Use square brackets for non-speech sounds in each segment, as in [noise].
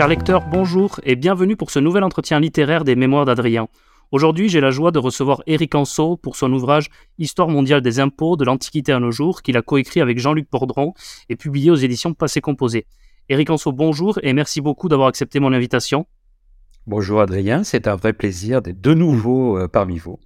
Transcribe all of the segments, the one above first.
Chers lecteurs, bonjour et bienvenue pour ce nouvel entretien littéraire des Mémoires d'Adrien. Aujourd'hui, j'ai la joie de recevoir Éric Anso pour son ouvrage Histoire mondiale des impôts de l'Antiquité à nos jours, qu'il a coécrit avec Jean-Luc Bordron et publié aux éditions Passé Composé. Éric Anso, bonjour et merci beaucoup d'avoir accepté mon invitation. Bonjour Adrien, c'est un vrai plaisir d'être de nouveau euh, parmi vous.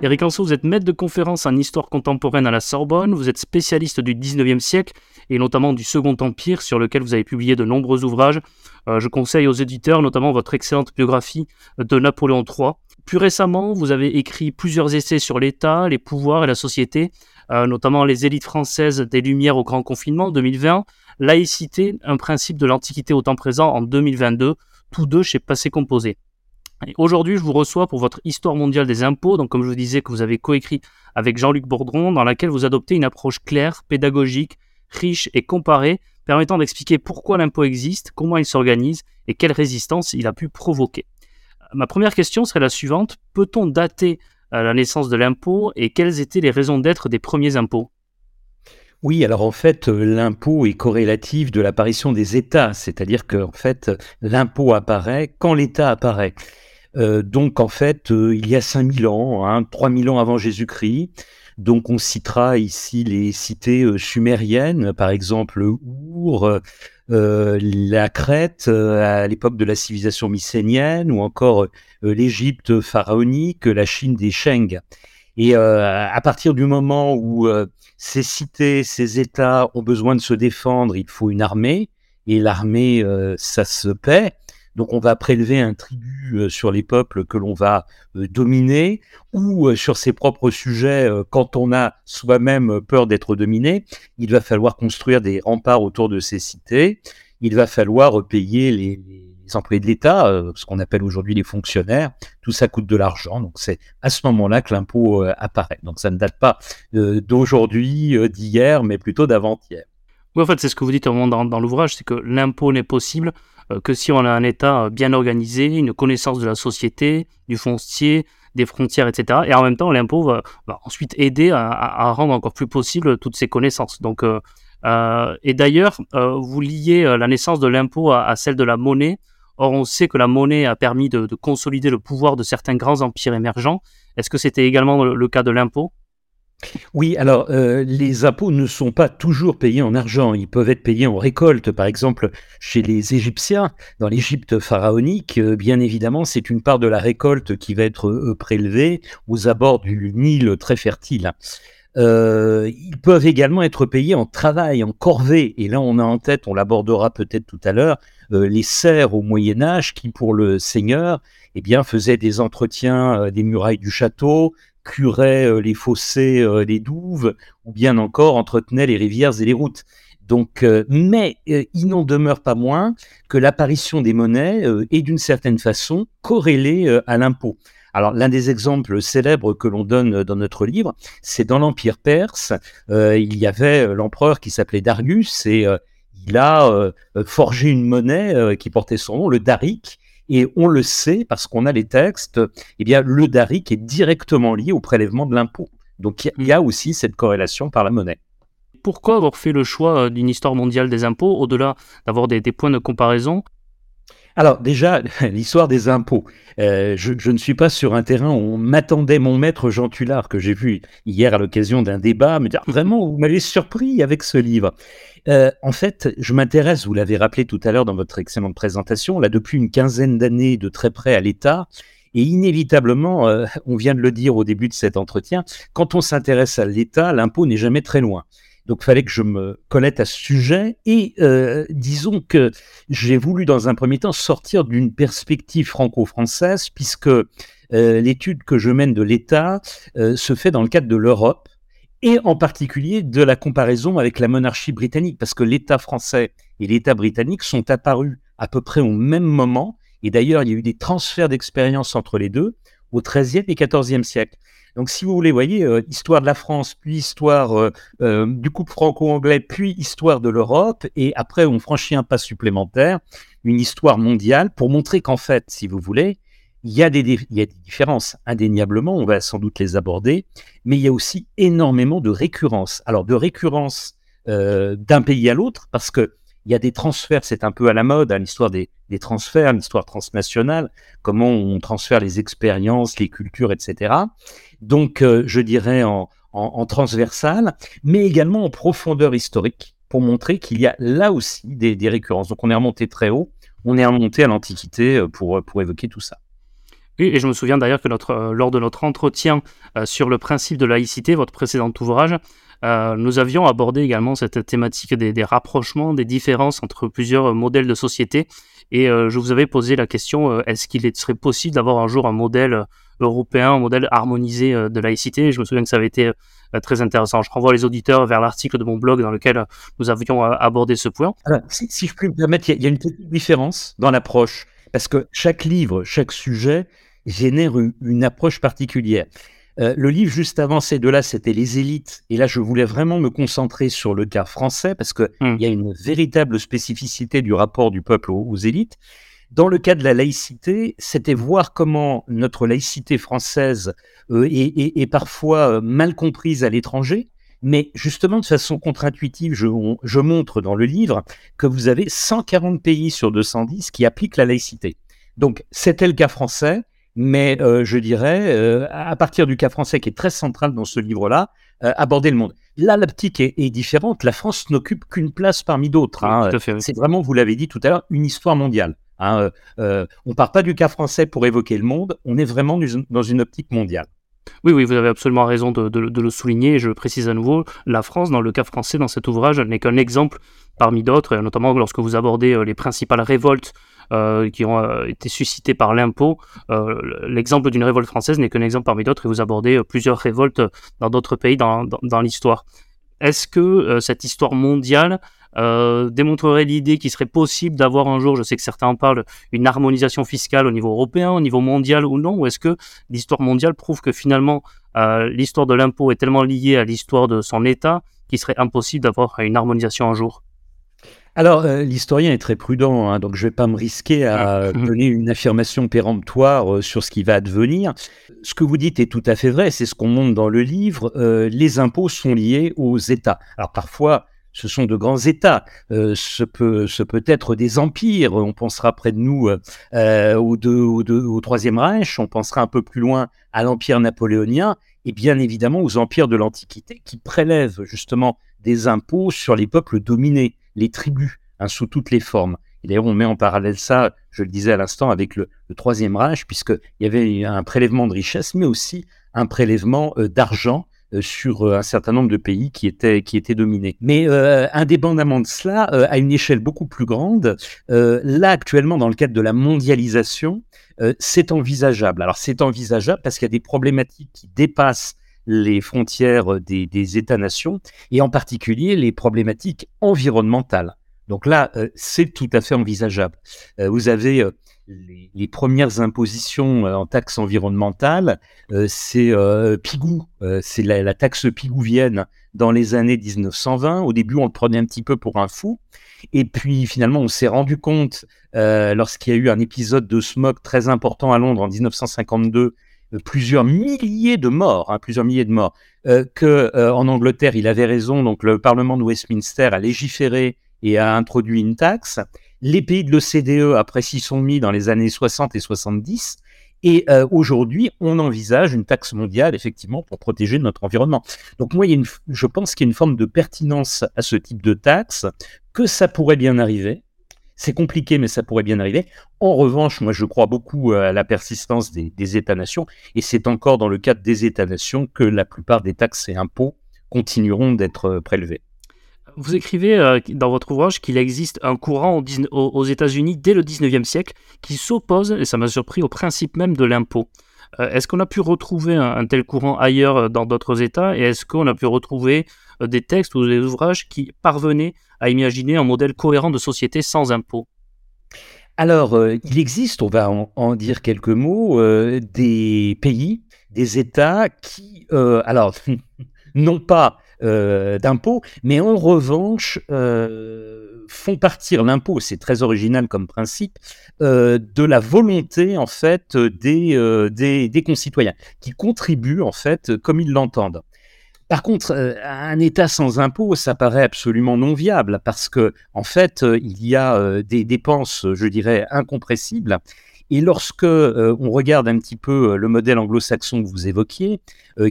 Éric Anso, vous êtes maître de conférence en histoire contemporaine à la Sorbonne, vous êtes spécialiste du 19e siècle et notamment du Second Empire sur lequel vous avez publié de nombreux ouvrages. Euh, je conseille aux éditeurs notamment votre excellente biographie de Napoléon III. Plus récemment, vous avez écrit plusieurs essais sur l'État, les pouvoirs et la société, euh, notamment les élites françaises des Lumières au Grand Confinement en 2020, Laïcité, un principe de l'Antiquité au temps présent en 2022, tous deux chez Passé Composé. Aujourd'hui, je vous reçois pour votre Histoire mondiale des impôts, donc comme je vous disais que vous avez coécrit avec Jean-Luc Bourdron, dans laquelle vous adoptez une approche claire, pédagogique, riche et comparée, permettant d'expliquer pourquoi l'impôt existe, comment il s'organise et quelle résistance il a pu provoquer. Ma première question serait la suivante. Peut-on dater euh, la naissance de l'impôt et quelles étaient les raisons d'être des premiers impôts? Oui, alors en fait, euh, l'impôt est corrélatif de l'apparition des États, c'est-à-dire que fait, l'impôt apparaît quand l'État apparaît. Euh, donc en fait, euh, il y a 5000 ans, hein, 3000 ans avant Jésus-Christ, donc on citera ici les cités euh, sumériennes, par exemple Our, la Crète à l'époque de la civilisation mycénienne, ou encore l'Égypte pharaonique, la Chine des Sheng. Et à partir du moment où ces cités, ces États ont besoin de se défendre, il faut une armée, et l'armée, ça se paie. Donc on va prélever un tribut euh, sur les peuples que l'on va euh, dominer ou euh, sur ses propres sujets quand on a soi-même peur d'être dominé. Il va falloir construire des remparts autour de ces cités. Il va falloir payer les, employés de l'État, ce qu'on appelle aujourd'hui les fonctionnaires. Tout ça coûte de l'argent. Donc c'est à ce moment-là que l'impôt apparaît. Donc ça ne date pas d'aujourd'hui, d'hier, mais plutôt d'avant-hier. Oui, en fait, c'est ce que vous dites au moment dans l'ouvrage, c'est que l'impôt n'est possible que si on a un État euh, bien organisé, une connaissance de la société, du foncier, des frontières, etc. Et en même temps, l'impôt va, ensuite aider à, rendre encore plus possible toutes ces connaissances. Donc, euh, et d'ailleurs, vous liez la naissance de l'impôt à, celle de la monnaie. Or, on sait que la monnaie a permis de, consolider le pouvoir de certains grands empires émergents. Est-ce que c'était également le cas de l'impôt? Oui, alors euh, les impôts ne sont pas toujours payés en argent, ils peuvent être payés en récolte. Par exemple, chez les Égyptiens, dans l'Égypte pharaonique, euh, bien évidemment, c'est une part de la récolte qui va être euh, prélevée aux abords du Nil très fertile. ils peuvent également être payés en travail, en corvée. Et là, on a en tête, on l'abordera peut-être tout à l'heure, les serfs au Moyen Âge qui, pour le seigneur, eh bien, faisaient des entretiens des murailles du château, curait euh, les fossés, euh, les douves, ou bien encore entretenait les rivières et les routes. Donc, euh, mais il n'en demeure pas moins que l'apparition des monnaies est d'une certaine façon corrélée à l'impôt. Alors, l'un des exemples célèbres que l'on donne dans notre livre, c'est dans l'Empire perse. il y avait l'empereur qui s'appelait Darius et il a forgé une monnaie qui portait son nom, le darik, et on le sait parce qu'on a les textes, eh bien, le DARIC est directement lié au prélèvement de l'impôt. Donc il y, a aussi cette corrélation par la monnaie. Pourquoi avoir fait le choix euh, d'une histoire mondiale des impôts, au-delà d'avoir des, points de comparaison? Alors déjà, [laughs] l'histoire des impôts. Euh, je, ne suis pas sur un terrain où on m'attendait mon maître Jean Tullard, que j'ai vu hier à l'occasion d'un débat, me dire vraiment, vous m'avez surpris avec ce livre. Euh, en fait, je m'intéresse, vous l'avez rappelé tout à l'heure dans votre excellente présentation, là depuis une quinzaine d'années de très près à l'État. Et inévitablement, euh, [laughs] on vient de le dire au début de cet entretien, quand on s'intéresse à l'État, l'impôt n'est jamais très loin. Donc, il fallait que je me collète à ce sujet. Et euh, disons que j'ai voulu, dans un premier temps, sortir d'une perspective franco-française, puisque euh, l'étude que je mène de l'État euh, se fait dans le cadre de l'Europe, et en particulier de la comparaison avec la monarchie britannique, parce que l'État français et l'État britannique sont apparus à peu près au même moment. Et d'ailleurs, il y a eu des transferts d'expérience entre les deux au XIIIe et XIVe siècle. Donc, si vous voulez, voyez, euh, histoire de la France, puis histoire euh, euh, du couple franco-anglais, puis histoire de l'Europe, et après, on franchit un pas supplémentaire, une histoire mondiale, pour montrer qu'en fait, si vous voulez, il y, a des, différences, indéniablement, on va sans doute les aborder, mais il y a aussi énormément de récurrence. Alors, de récurrence euh, d'un pays à l'autre, parce que il y a des transferts, c'est un peu à la mode, hein, l'histoire des, des, transferts, l'histoire transnationale, comment on transfère les expériences, les cultures, etc. Donc, euh, je dirais en, en, en, transversal, mais également en profondeur historique, pour montrer qu'il y a là aussi des, des récurrences. Donc, on est remonté très haut, on est remonté à l'Antiquité euh, pour, pour évoquer tout ça. Oui, et je me souviens d'ailleurs que euh, lors de notre entretien euh, sur le principe de laïcité, votre précédent ouvrage, euh, nous avions abordé également cette thématique des, rapprochements, des différences entre plusieurs modèles de société. Et je vous avais posé la question, est-ce qu'il serait possible d'avoir un jour un modèle européen, un modèle harmonisé de laïcité? Je me souviens que ça avait été très intéressant. Je renvoie les auditeurs vers l'article de mon blog dans lequel nous avions abordé ce point. Alors, si, je puis me permettre, il y, a une petite différence dans l'approche, parce que chaque livre, chaque sujet génère une, une approche particulière. Euh, le livre juste avant ces deux-là, c'était Les élites. Et là, je voulais vraiment me concentrer sur le cas français parce qu'il mm. y a une véritable spécificité du rapport du peuple aux, aux élites. Dans le cas de la laïcité, c'était voir comment notre laïcité française euh, est, est, est, parfois euh, mal comprise à l'étranger. Mais justement, de façon contre-intuitive, je, je montre dans le livre que vous avez 140 pays sur 210 qui appliquent la laïcité. Donc, c'était le cas français mais euh, je dirais, euh, à partir du cas français qui est très central dans ce livre-là, euh, aborder le monde. Là, l'optique est, est, différente. La France n'occupe qu'une place parmi d'autres. Hein. Oui, C'est vraiment, vous l'avez dit tout à l'heure, une histoire mondiale. Hein. Euh, on part pas du cas français pour évoquer le monde, on est vraiment dans une optique mondiale. Oui, oui, vous avez absolument raison de, de, de, le souligner. Et je le précise à nouveau, la France, dans le cas français, dans cet ouvrage, n'est qu'un exemple parmi d'autres, notamment lorsque vous abordez les principales révoltes euh, qui ont euh, été suscités par l'impôt. Euh, l'exemple d'une révolte française n'est qu'un exemple parmi d'autres et vous abordez plusieurs révoltes dans d'autres pays dans, dans, l'histoire. Est-ce que cette histoire mondiale démontrerait l'idée qu'il serait possible d'avoir un jour, je sais que certains en parlent, une harmonisation fiscale au niveau européen, au niveau mondial ou non Ou est-ce que l'histoire mondiale prouve que finalement l'histoire de l'impôt est tellement liée à l'histoire de son État qu'il serait impossible d'avoir une harmonisation un jour? Alors, euh, l'historien est très prudent, hein, donc je ne vais pas me risquer à mmh. [laughs] donner une affirmation péremptoire euh, sur ce qui va advenir. Ce que vous dites est tout à fait vrai, c'est ce qu'on montre dans le livre. Euh, les impôts sont liés aux États. Alors parfois, ce sont de grands États. Ce, peut, ce peut être des empires. On pensera près de nous au, deux, au, deux, au Troisième Reich. On pensera un peu plus loin à l'Empire napoléonien et bien évidemment aux empires de l'Antiquité qui prélèvent justement des impôts sur les peuples dominés les tribus, hein, sous toutes les formes. Et d'ailleurs, on met en parallèle ça, je le disais à l'instant, avec le, Troisième Reich, puisqu'il y avait un prélèvement de richesse, mais aussi un prélèvement euh, d'argent euh, sur euh, un certain nombre de pays qui étaient, qui étaient dominés. Mais indépendamment de cela, à une échelle beaucoup plus grande, là actuellement, dans le cadre de la mondialisation, c'est envisageable. Alors c'est envisageable parce qu'il y a des problématiques qui dépassent les frontières des, États-nations, et en particulier les problématiques environnementales. Donc là, euh, c'est tout à fait envisageable. Euh, vous avez euh, les, les, premières impositions en taxes environnementales, c'est Pigou, c'est la, la, taxe pigouvienne dans les années 1920. Au début, on le prenait un petit peu pour un fou, et puis finalement, on s'est rendu compte, lorsqu'il y a eu un épisode de smog très important à Londres en 1952, plusieurs milliers de morts, hein, plusieurs milliers de morts, euh, que euh, en Angleterre, il avait raison. Donc le Parlement de Westminster a légiféré et a introduit une taxe. Les pays de l'OCDE après s'y sont mis dans les années 60 et 70. Et euh, aujourd'hui, on envisage une taxe mondiale, effectivement, pour protéger notre environnement. Donc moi, il y a une, je pense qu'il y a une forme de pertinence à ce type de taxe, que ça pourrait bien arriver, c'est compliqué, mais ça pourrait bien arriver. En revanche, moi, je crois beaucoup euh, à la persistance des, États-nations, et c'est encore dans le cadre des États-nations que la plupart des taxes et impôts continueront d'être euh, prélevés. Vous écrivez euh, dans votre ouvrage qu'il existe un courant aux États-Unis dès le 19e siècle qui s'oppose, et ça m'a surpris, au principe même de l'impôt. Est-ce qu'on a pu retrouver un, tel courant ailleurs dans d'autres États et est-ce qu'on a pu retrouver des textes ou des ouvrages qui parvenaient à imaginer un modèle cohérent de société sans impôts alors, euh, il existe, on va en, dire quelques mots, euh, des pays, des États qui, euh, alors, [laughs] n'ont pas d'impôts, mais en revanche font partir l'impôt, c'est très original comme principe, de la volonté en fait des, des, des concitoyens qui contribuent en fait comme ils l'entendent. Par contre, euh, un État sans impôts, ça paraît absolument non viable parce que, en fait, euh, il y a euh, des dépenses, je dirais, incompressibles. Et lorsque on regarde un petit peu le modèle anglo-saxon que vous évoquiez,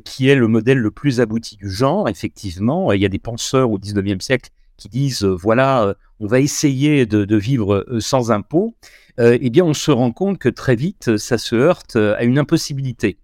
qui est le modèle le plus abouti du genre, effectivement, il y a des penseurs au 19e siècle qui disent voilà, on va essayer de, vivre sans impôts. eh bien, on se rend compte que très vite, ça se heurte à une impossibilité.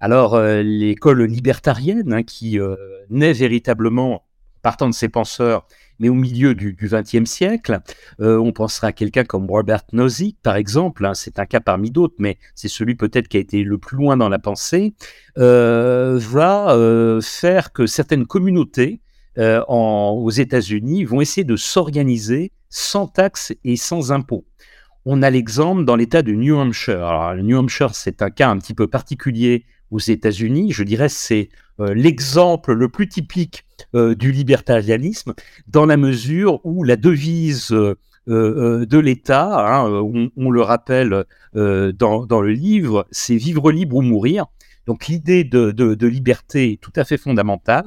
Alors, euh, l'école libertarienne, hein, qui euh, naît véritablement partant de ces penseurs, mais au milieu du XXe siècle, euh, on pensera à quelqu'un comme Robert Nozick, par exemple, hein, c'est un cas parmi d'autres, mais c'est celui peut-être qui a été le plus loin dans la pensée, va faire que certaines communautés aux États-Unis vont essayer de s'organiser sans taxes et sans impôts. On a l'exemple dans l'État de New Hampshire. Alors, le New Hampshire, c'est un cas un petit peu particulier aux États-Unis. Je dirais c'est euh, l'exemple le plus typique euh, du libertarianisme dans la mesure où la devise euh, de l'État, hein, on, le rappelle dans, le livre, c'est vivre libre ou mourir. Donc l'idée de, de, liberté est tout à fait fondamentale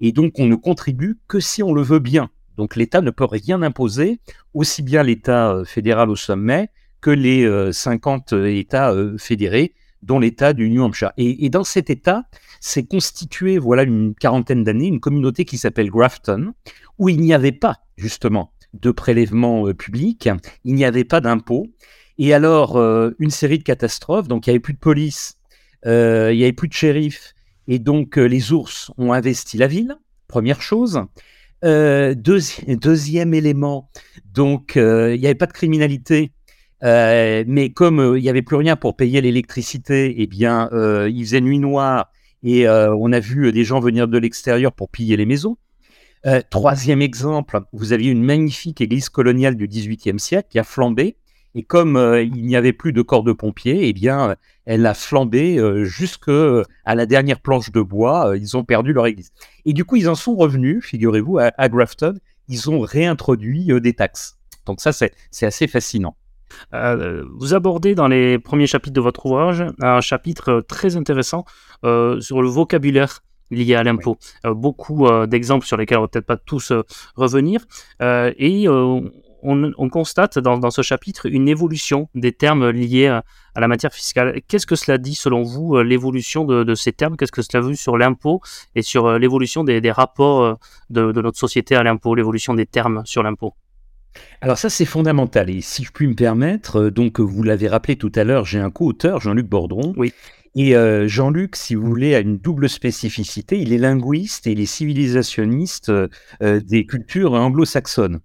et donc on ne contribue que si on le veut bien. Donc l'État ne peut rien imposer, aussi bien l'État fédéral au sommet que les 50 États fédérés dans l'État du New Hampshire. Et, dans cet État, s'est constitué, voilà une quarantaine d'années, une communauté qui s'appelle Grafton, où il n'y avait pas, justement, de prélèvement euh, public, il n'y avait pas d'impôts. Et alors, euh, une série de catastrophes, donc il n'y avait plus de police, euh, il n'y avait plus de shérif, et donc les ours ont investi la ville, première chose. deuxième élément, donc il n'y avait pas de criminalité, euh, mais comme euh, il n'y avait plus rien pour payer l'électricité, eh bien, euh, il faisait nuit noire et on a vu des gens venir de l'extérieur pour piller les maisons. troisième exemple, vous aviez une magnifique église coloniale du XVIIIe siècle qui a flambé. Et comme il n'y avait plus de corps de pompiers, eh bien, elle a flambé jusqu'à la dernière planche de bois. ils ont perdu leur église. Et du coup, ils en sont revenus, figurez-vous, à Grafton. Ils ont réintroduit des taxes. Donc ça, c'est assez fascinant. Euh, vous abordez dans les premiers chapitres de votre ouvrage un chapitre très intéressant euh, sur le vocabulaire lié à l'impôt. Euh, beaucoup d'exemples sur lesquels on va peut-être pas tous revenir. et on, constate dans, ce chapitre une évolution des termes liés à, la matière fiscale. Qu'est-ce que cela dit selon vous, l'évolution de, ces termes? Qu'est-ce que cela veut sur l'impôt et sur l'évolution des, rapports de, de notre société à l'impôt, l'évolution des termes sur l'impôt? Alors ça, c'est fondamental. Et si je puis me permettre, euh, donc vous l'avez rappelé tout à l'heure, j'ai un co-auteur, Jean-Luc Bordron. Oui. Et euh, Jean-Luc, si vous voulez, a une double spécificité. Il est linguiste et il est civilisationniste euh, des cultures anglo-saxonnes.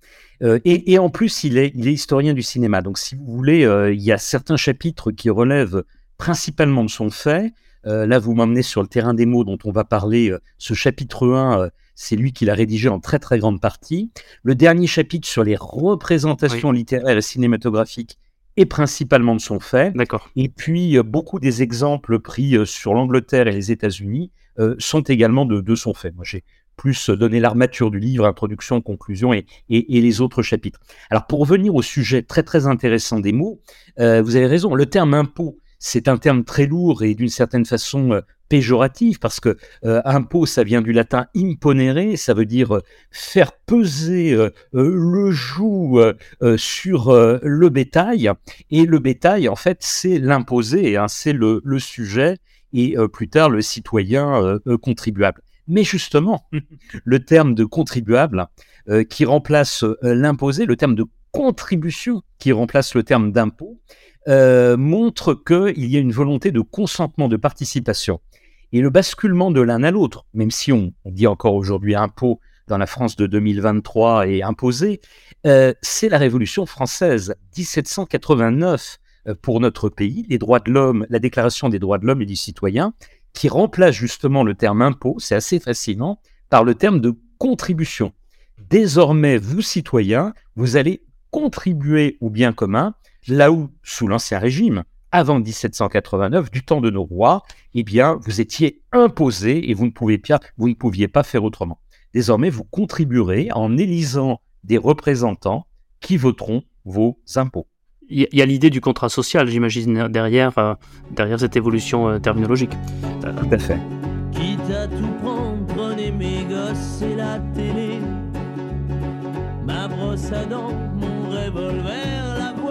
Et, en plus, il est, il est historien du cinéma. Donc, si vous voulez, il y a certains chapitres qui relèvent principalement de son fait. là, vous m'emmenez sur le terrain des mots dont on va parler. ce chapitre 1 c'est lui qui l'a rédigé en très très grande partie. Le dernier chapitre sur les représentations littéraires et cinématographiques est principalement de son fait. D'accord. Et puis euh, beaucoup des exemples pris euh, sur l'Angleterre et les États-Unis euh, sont également de, son fait. Moi, j'ai plus donné l'armature du livre, introduction, conclusion et, et, les autres chapitres. Alors pour revenir au sujet très très intéressant des mots, vous avez raison, le terme impôt, c'est un terme très lourd et d'une certaine façon péjoratif parce que euh, impôt, ça vient du latin imponere, ça veut dire euh, faire peser euh, le joug sur le bétail. Et le bétail, en fait, c'est l'imposé, hein, c'est le, le, sujet et plus tard le citoyen contribuable. Mais justement, [laughs] le terme de contribuable qui remplace l'imposé, le terme de contribution qui remplace le terme d'impôt, montre qu'il y a une volonté de consentement, de participation. Et le basculement de l'un à l'autre, même si on, dit encore aujourd'hui impôt dans la France de 2023 et imposé, euh, c'est la Révolution française, 1789 euh, pour notre pays, les droits de l'homme, la Déclaration des droits de l'homme et du citoyen, qui remplace justement le terme impôt, c'est assez fascinant, par le terme de contribution. Désormais, vous citoyens, vous allez contribuer au bien commun, là où, sous l'Ancien Régime, avant 1789, du temps de nos rois, eh bien, vous étiez imposé et vous ne, pouviez pas, vous ne pouviez pas faire autrement. désormais, vous contribuerez en élisant des représentants qui voteront vos impôts. Il y a l'idée du contrat social, j'imagine, derrière, euh, derrière cette évolution euh, terminologique. Tout à fait. Quitte à tout prendre, prenez mes gosses et la télé. Ma brosse à dents, mon revolver,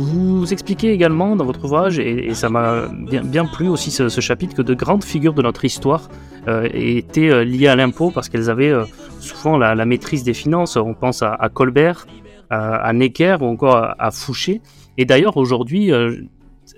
Vous expliquez également dans votre ouvrage, et, ça m'a bien, plu aussi ce, chapitre, que de grandes figures de notre histoire euh, étaient euh, liées à l'impôt parce qu'elles avaient euh, souvent la, maîtrise des finances. On pense à, Colbert, à, Necker ou encore à Fouché. Et d'ailleurs, aujourd'hui,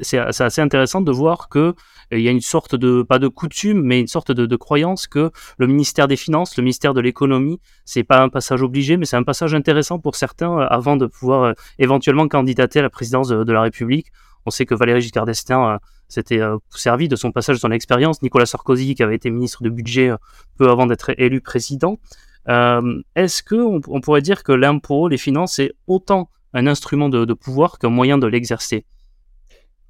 c'est assez intéressant de voir que il y a une sorte de, pas de coutume, mais une sorte de, croyance que le ministère des Finances, le ministère de l'économie, c'est pas un passage obligé, mais c'est un passage intéressant pour certains euh, avant de pouvoir euh, éventuellement candidater à la présidence de, la République. On sait que Valéry Giscard d'Estaing euh, s'était servi de son passage, de son expérience. Nicolas Sarkozy, qui avait été ministre de budget peu avant d'être élu président. Est-ce que on, pourrait dire que l'impôt, les finances, c'est autant un instrument de pouvoir qu'un moyen de l'exercer?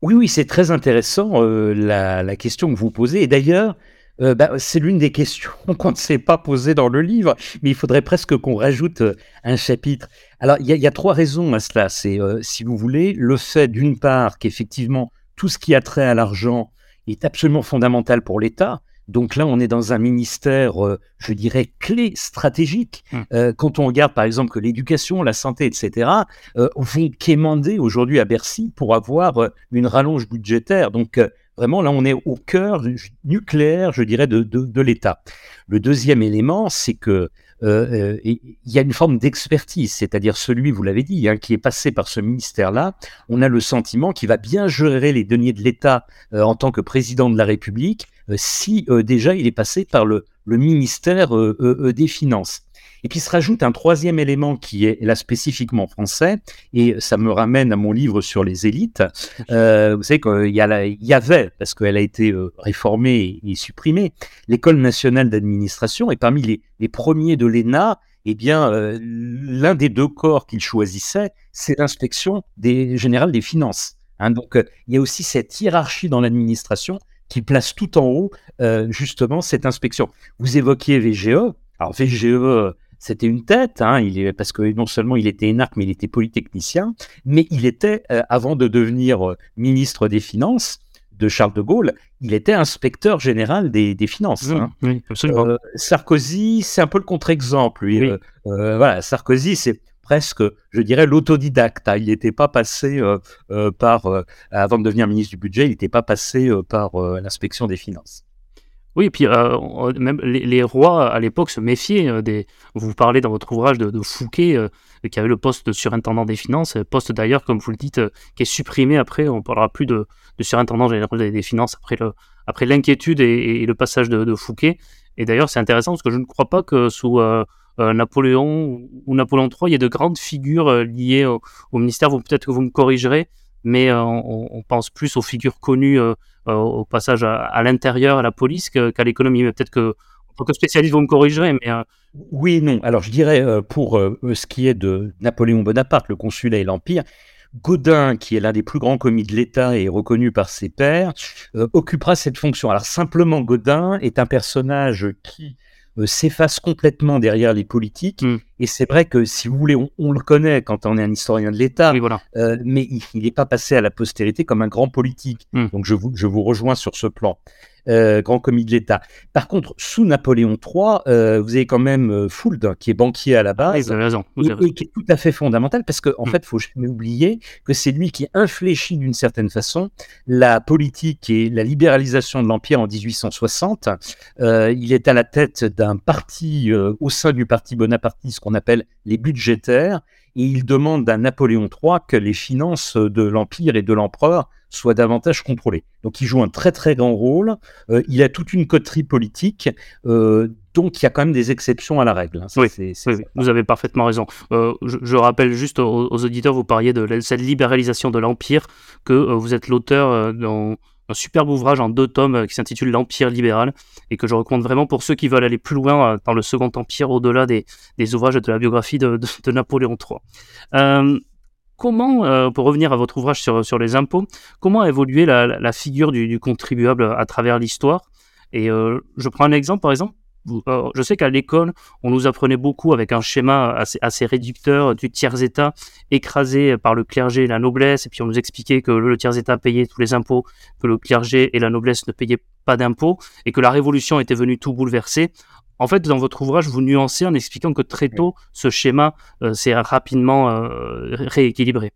Oui, oui, c'est très intéressant euh, la, question que vous posez. Et d'ailleurs, euh, bah, c'est l'une des questions [laughs] qu'on ne s'est pas posées dans le livre, mais il faudrait presque qu'on rajoute euh, un chapitre. Alors, il y, a trois raisons à cela. C'est, si vous voulez, le fait d'une part qu'effectivement, tout ce qui a trait à l'argent est absolument fondamental pour l'État. Donc là, on est dans un ministère, euh, je dirais, clé stratégique. Hum. Euh, quand on regarde, par exemple, que l'éducation, la santé, etc., euh, vont quémander aujourd'hui à Bercy pour avoir euh, une rallonge budgétaire. Donc vraiment, là, on est au cœur nucléaire, je dirais, de, de, de l'État. Le deuxième élément, c'est que il y a une forme d'expertise, c'est-à-dire celui, vous l'avez dit, hein, qui est passé par ce ministère-là. On a le sentiment qu'il va bien gérer les deniers de l'État en tant que président de la République, euh, si euh, déjà il est passé par le, ministère euh, des Finances. Et puis se rajoute un troisième élément qui est là spécifiquement français, et ça me ramène à mon livre sur les élites. vous savez qu'il y, y, avait, parce qu'elle a été réformée et, supprimée, l'école nationale d'administration, et parmi les, premiers de l'ENA, eh bien, l'un des deux corps qu'il choisissait, c'est l'inspection des générale des finances. Hein. donc, il y a aussi cette hiérarchie dans l'administration qui place tout en haut euh, justement cette inspection. Vous évoquiez VGE. Alors VGE, c'était une tête, hein, il est, parce que non seulement il était énarque, mais il était polytechnicien, mais il était, euh, avant de devenir euh, ministre des Finances de Charles de Gaulle, il était inspecteur général des, finances. Hein. Oui, absolument. Sarkozy, c'est un peu le contre-exemple. voilà, Sarkozy, c'est presque, je dirais, l'autodidacte. Hein. Il n'était pas passé euh, euh, par, euh, avant de devenir ministre du budget, il n'était pas passé par l'inspection des finances. Oui, et puis même les, rois à l'époque se méfiaient des. Vous parlez dans votre ouvrage de, Fouquet, qui avait le poste de surintendant des finances, poste d'ailleurs, comme vous le dites, qui est supprimé après. On parlera plus de, surintendant général des finances après après l'inquiétude et, le passage de, Fouquet. Et d'ailleurs, c'est intéressant parce que je ne crois pas que sous euh, Napoléon ou Napoléon III, il y a de grandes figures euh, liées au, ministère. Peut-être que vous me corrigerez, mais euh, on, pense plus aux figures connues au passage à, l'intérieur, à la police, qu'à l'économie. Mais peut-être que, en tant que spécialiste, vous me corrigerez. Mais, Oui, non. Alors, je dirais, pour ce qui est de Napoléon Bonaparte, le consulat et l'Empire, Godin, qui est l'un des plus grands commis de l'État et reconnu par ses pairs, occupera cette fonction. Alors simplement, Godin est un personnage qui euh, s'efface complètement derrière les politiques. Hmm. Et c'est vrai que, si vous voulez, on, le connaît quand on est un historien de l'État, euh, mais il n'est pas passé à la postérité comme un grand politique. Hmm. Donc je vous, je vous rejoins sur ce plan. Euh, grand commis de l'État. Par contre, sous Napoléon III, euh, vous avez quand même euh, Fould, qui est banquier à la base, vous avez raison, Et, qui est tout à fait fondamental, parce qu'en en hmm. fait, il faut jamais oublier que c'est lui qui infléchit d'une certaine façon la politique et la libéralisation de l'Empire en 1860. il est à la tête d'un parti au sein du parti bonapartiste qu'on appelle les budgétaires, et il demande à Napoléon III que les finances de l'Empire et de l'empereur soient davantage contrôlées. Donc il joue un très très grand rôle, euh, il a toute une coterie politique, euh, donc il y a quand même des exceptions à la règle. Hein. oui, vous avez parfaitement raison. Euh, je, rappelle juste aux, auditeurs, vous parliez de cette libéralisation de l'Empire, que vous êtes l'auteur dans superbe ouvrage en deux tomes qui s'intitule L'Empire libéral et que je recommande vraiment pour ceux qui veulent aller plus loin dans le Second Empire au-delà des, ouvrages de la biographie de, Napoléon III. comment, pour revenir à votre ouvrage sur, les impôts, comment a évolué la, figure du, contribuable à travers l'histoire? Et je prends un exemple, par exemple, euh, je sais qu'à l'école, on nous apprenait beaucoup avec un schéma assez, réducteur du tiers-état écrasé par le clergé et la noblesse, et puis on nous expliquait que le tiers-état payait tous les impôts, que le clergé et la noblesse ne payaient pas d'impôts, et que la révolution était venue tout bouleverser. En fait, dans votre ouvrage, vous nuancez en expliquant que très tôt, ce schéma euh, s'est rapidement euh, rééquilibré.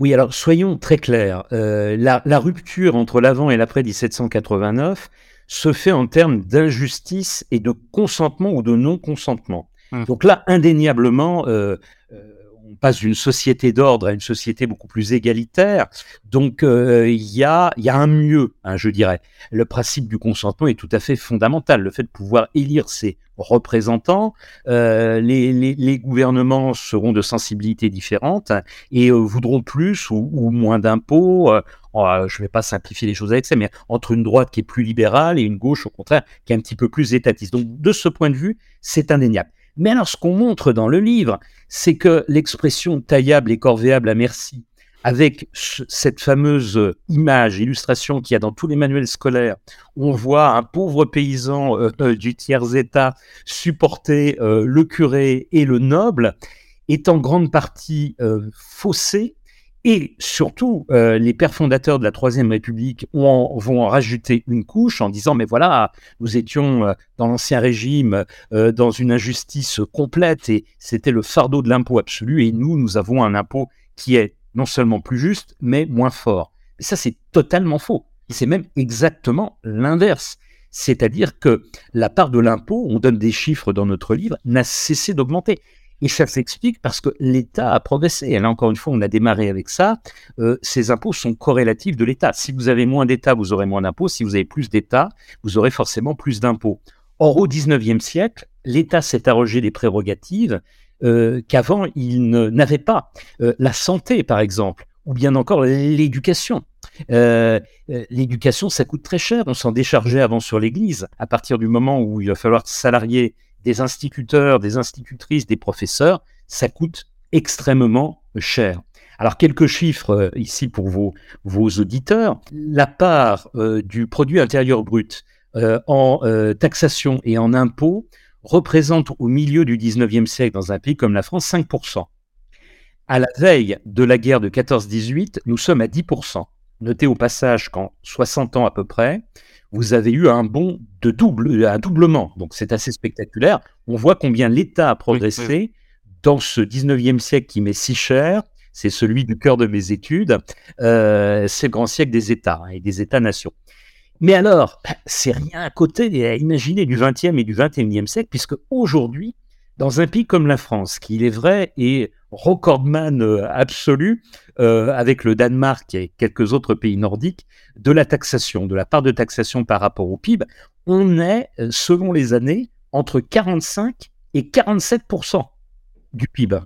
Oui, alors soyons très clairs. la, la, rupture entre l'avant et l'après 1789, se fait en termes d'injustice et de consentement ou de non-consentement. Hum. Donc là, indéniablement, euh, euh, on passe d'une société d'ordre à une société beaucoup plus égalitaire. Donc euh, il y, a, y, a, un mieux, hein, je dirais. Le principe du consentement est tout à fait fondamental. Le fait de pouvoir élire ses représentants, les, les, les, gouvernements seront de sensibilités différentes et voudront plus ou, ou moins d'impôts, je ne vais pas simplifier les choses avec ça, mais entre une droite qui est plus libérale et une gauche, au contraire, qui est un petit peu plus étatiste. Donc, de ce point de vue, c'est indéniable. Mais alors, ce qu'on montre dans le livre, c'est que l'expression taillable et corvéable à merci, avec cette fameuse image, illustration qu'il y a dans tous les manuels scolaires, on voit un pauvre paysan euh, euh, du tiers-état supporter le curé et le noble, est en grande partie faussé et surtout, euh, les pères fondateurs de la Troisième République vont en rajouter une couche en disant, mais voilà, nous étions euh, dans l'Ancien Régime euh, dans une injustice complète et c'était le fardeau de l'impôt absolu et nous, nous avons un impôt qui est non seulement plus juste, mais moins fort. Ça, c'est totalement faux. C'est même exactement l'inverse. C'est-à-dire que la part de l'impôt, on donne des chiffres dans notre livre, n'a cessé d'augmenter. Et ça s'explique parce que l'État a progressé. Et là, encore une fois, on a démarré avec ça. Euh, ces impôts sont corrélatifs de l'État. Si vous avez moins d'État, vous aurez moins d'impôts. Si vous avez plus d'État, vous aurez forcément plus d'impôts. Or, au XIXe siècle, l'État s'est arrogé des prérogatives euh, qu'avant il n'avait pas. Euh, la santé, par exemple, ou bien encore l'éducation. L'éducation, ça coûte très cher. On s'en déchargeait avant sur l'Église. À partir du moment où il va falloir salarier des instituteurs, des institutrices, des professeurs, ça coûte extrêmement cher. Alors quelques chiffres euh, ici pour vos, vos auditeurs. La part euh, du produit intérieur brut euh, en taxation et en impôts représente au milieu du 19e siècle dans un pays comme la France 5%. À la veille de la guerre de 14-18, nous sommes à 10%. Notez au passage qu'en 60 ans à peu près, vous avez eu un bond de double, un doublement. Donc c'est assez spectaculaire. On voit combien l'État a progressé dans ce 19e siècle qui m'est si cher. C'est celui du cœur de mes études. Euh, c'est le grand siècle des États hein, et des États-nations. Mais alors, c'est rien à côté, à imaginer du 20e et du 21e siècle, puisque aujourd'hui, dans un pays comme la France, qui, il est vrai, est recordman euh, absolu euh, avec le Danemark et quelques autres pays nordiques de la taxation, de la part de taxation par rapport au PIB, on est, euh, selon les années, entre 45 et 47% du PIB.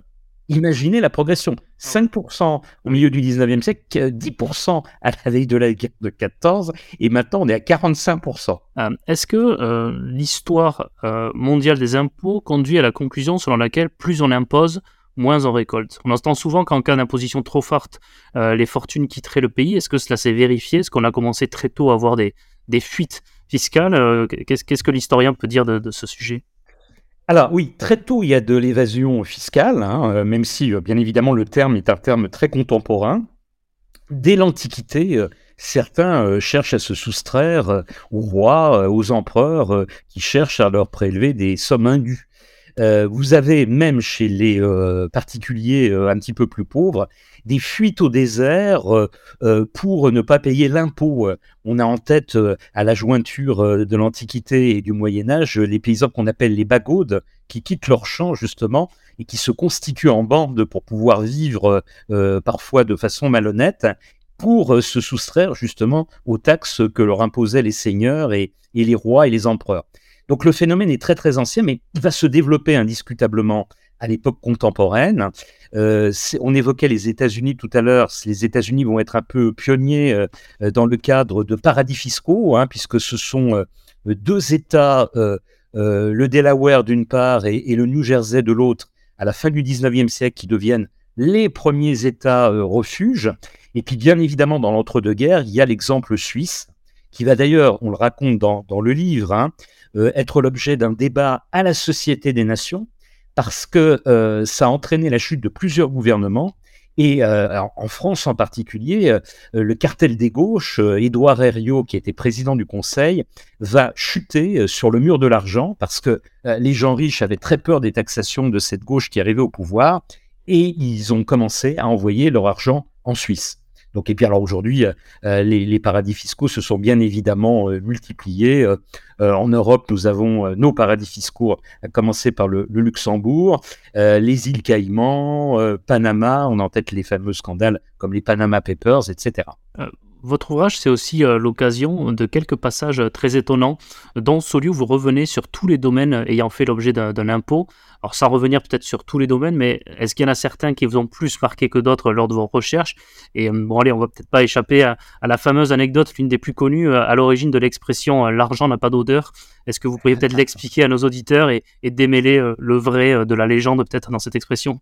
Imaginez la progression. 5% au milieu du 19e siècle, 10% à la veille de la guerre de 14, et maintenant on est à 45%. Euh, est-ce que euh, l'histoire euh, mondiale des impôts conduit à la conclusion selon laquelle plus on impose, moins on récolte On entend souvent qu'en cas d'imposition trop forte, les fortunes quitteraient le pays. Est-ce que cela s'est vérifié? Est-ce qu'on a commencé très tôt à avoir des, fuites fiscales? Qu'est-ce que l'historien peut dire de ce sujet? Alors oui, très tôt, il y a de l'évasion fiscale, hein, euh, même si, euh, bien évidemment, le terme est un terme très contemporain. Dès l'Antiquité, euh, certains cherchent à se soustraire aux rois, aux empereurs, qui cherchent à leur prélever des sommes indues. Vous avez même chez les particuliers un petit peu plus pauvres des fuites au désert euh, euh, pour ne pas payer l'impôt. On a en tête euh, à la jointure de l'Antiquité et du Moyen Âge les paysans qu'on appelle les bagaudes qui quittent leur champ justement et qui se constituent en bande pour pouvoir vivre parfois de façon malhonnête pour se soustraire justement aux taxes que leur imposaient les seigneurs et les rois et les empereurs. Donc le phénomène est très très ancien, mais il va se développer indiscutablement à l'époque contemporaine. on évoquait les États-Unis tout à l'heure. Les États-Unis vont être un peu pionniers dans le cadre de paradis fiscaux, hein, puisque ce sont deux États, le Delaware d'une part et, le New Jersey de l'autre, à la fin du 19e siècle, qui deviennent les premiers États refuges. Et puis, bien évidemment, dans l'entre-deux-guerres, il y a l'exemple suisse, qui va d'ailleurs, on le raconte dans, le livre, hein, euh, être l'objet d'un débat à la Société des Nations, parce que euh, ça a entraîné la chute de plusieurs gouvernements. Et euh, en France en particulier, le cartel des gauches, Édouard Herriot, qui était président du Conseil, va chuter sur le mur de l'argent parce que les gens riches avaient très peur des taxations de cette gauche qui arrivait au pouvoir et ils ont commencé à envoyer leur argent en Suisse. Donc, et puis alors aujourd'hui, euh, euh, les, paradis fiscaux se sont bien évidemment euh, multipliés. en Europe, nous avons nos paradis fiscaux, à commencer par le, Luxembourg, les îles Caïmans, Panama, on a en tête les fameux scandales comme les Panama Papers, etc. Votre ouvrage, c'est aussi l'occasion de quelques passages très étonnants. Dans Solio, vous revenez sur tous les domaines ayant fait l'objet d'un impôt, alors sans revenir peut-être sur tous les domaines, mais est-ce qu'il y en a certains qui vous ont plus marqué que d'autres lors de vos recherches? Et euh, bon allez, on va peut-être pas échapper à, la fameuse anecdote, l'une des plus connues euh, à l'origine de l'expression euh, l'argent n'a pas d'odeur. Est-ce que vous pourriez [laughs] peut-être l'expliquer à nos auditeurs et, démêler le vrai de la légende peut-être dans cette expression?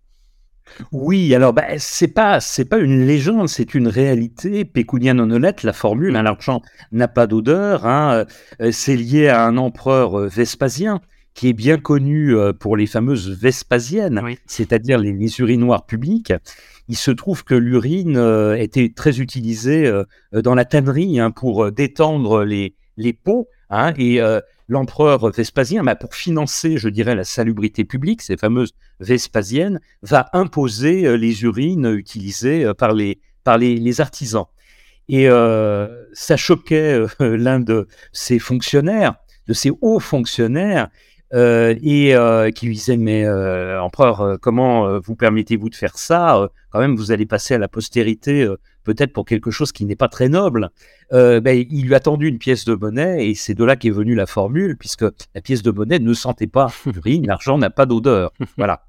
Oui, alors bah, c'est pas c'est pas une légende, c'est une réalité. Pécunia non honnête, la formule, hein, l'argent n'a pas d'odeur. Hein, c'est lié à un empereur Vespasien qui est bien connu euh, pour les fameuses Vespasiennes, c'est-à-dire les, urinoirs publics. Il se trouve que l'urine euh, était très utilisée euh, dans la tannerie hein, pour détendre les, les. Hein, et l'empereur Vespasien, bah, pour financer, je dirais, la salubrité publique, ces fameuses Vespasiennes, va imposer les urines utilisées par les, par les, artisans. Et ça choquait [laughs] l'un de ses fonctionnaires, de ses hauts fonctionnaires, euh, et euh, qui lui disait mais euh, empereur comment vous permettez-vous de faire ça? Quand même vous allez passer à la postérité peut-être pour quelque chose qui n'est pas très noble. Ben, il lui a tendu une pièce de monnaie et c'est de là qu'est venue la formule puisque la pièce de monnaie ne sentait pas [laughs] l'urine l'argent n'a pas d'odeur. Voilà.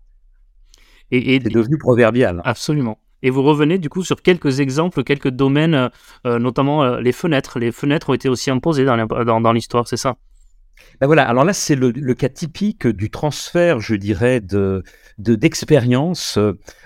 Et, c'est devenu proverbial. Absolument. Et vous revenez du coup sur quelques exemples, quelques domaines, notamment les fenêtres. Les fenêtres ont été aussi imposées dans l'histoire, c'est ça? Ben voilà, alors là, c'est le, cas typique du transfert, je dirais, de, d'expérience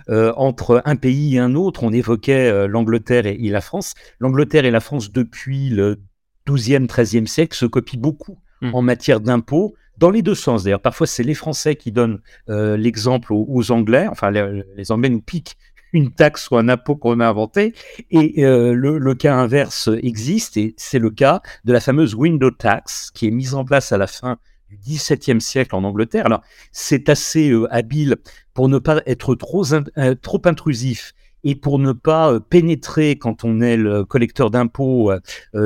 euh, entre un pays et un autre. On évoquait euh, l'Angleterre et, la France. L'Angleterre et la France, depuis le 12e, 13e siècle, se copient beaucoup mmh. en matière d'impôts, dans les deux sens. D'ailleurs, parfois, c'est les Français qui donnent euh, l'exemple aux, Anglais. Enfin, les, les Anglais nous piquent une taxe ou un impôt qu'on a inventé. Et euh, le, cas inverse existe, et c'est le cas de la fameuse window tax, qui est mise en place à la fin du XVIIe siècle en Angleterre. Alors, c'est assez euh, habile pour ne pas être trop, euh, trop intrusif et pour ne pas pénétrer quand on est le collecteur d'impôts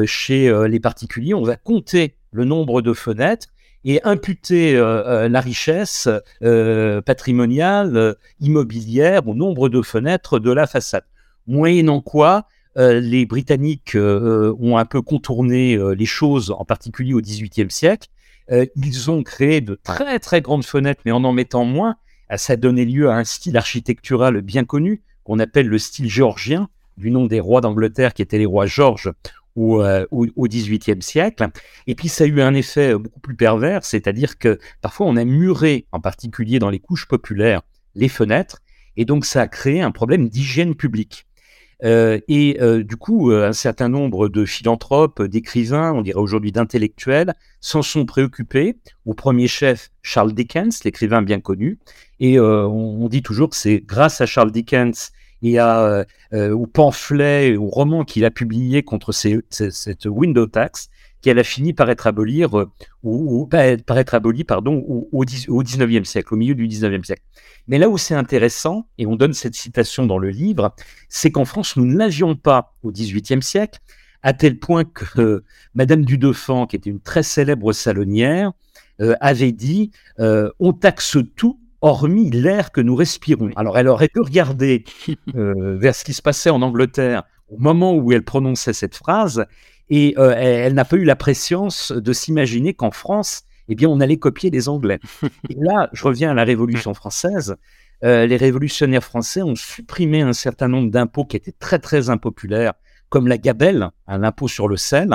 chez les particuliers. On va compter le nombre de fenêtres et imputer euh, euh, la richesse euh, patrimoniale, immobilière au nombre de fenêtres de la façade. Moyennant quoi, les Britanniques ont un peu contourné les choses, en particulier au XVIIIe siècle. ils ont créé de très très grandes fenêtres, mais en en mettant moins. Ça a donné lieu à un style architectural bien connu, qu'on appelle le style géorgien, du nom des rois d'Angleterre qui étaient les rois Georges au, au, XVIIIe siècle. Et puis ça a eu un effet beaucoup plus pervers, c'est-à-dire que parfois on a muré, en particulier dans les couches populaires, les fenêtres, et donc ça a créé un problème d'hygiène publique. Euh, et euh, du coup, un certain nombre de philanthropes, d'écrivains, on dirait aujourd'hui d'intellectuels, s'en sont préoccupés. Au premier chef, Charles Dickens, l'écrivain bien connu. Et on, dit toujours que c'est grâce à Charles Dickens et à, euh, euh, au pamphlet, au roman qu'il a publié contre cette window tax, qu'elle a fini par être abolir, euh, ou, par être abolie, pardon, au, au, 19e siècle, au milieu du 19e siècle. Mais là où c'est intéressant, et on donne cette citation dans le livre, c'est qu'en France, nous n'avions pas au 18e siècle, à tel point que Madame du Dauphin, qui était une très célèbre salonnière, avait dit on taxe tout hormis l'air que nous respirons. Alors elle aurait pu regarder [laughs] euh, vers ce qui se passait en Angleterre au moment où elle prononçait cette phrase, et euh, elle, n'a pas eu la préscience de s'imaginer qu'en France, eh bien, on allait copier les Anglais. Et là, je reviens à la Révolution française. Euh, les révolutionnaires français ont supprimé un certain nombre d'impôts qui étaient très, très impopulaires, comme la gabelle, un impôt sur le sel.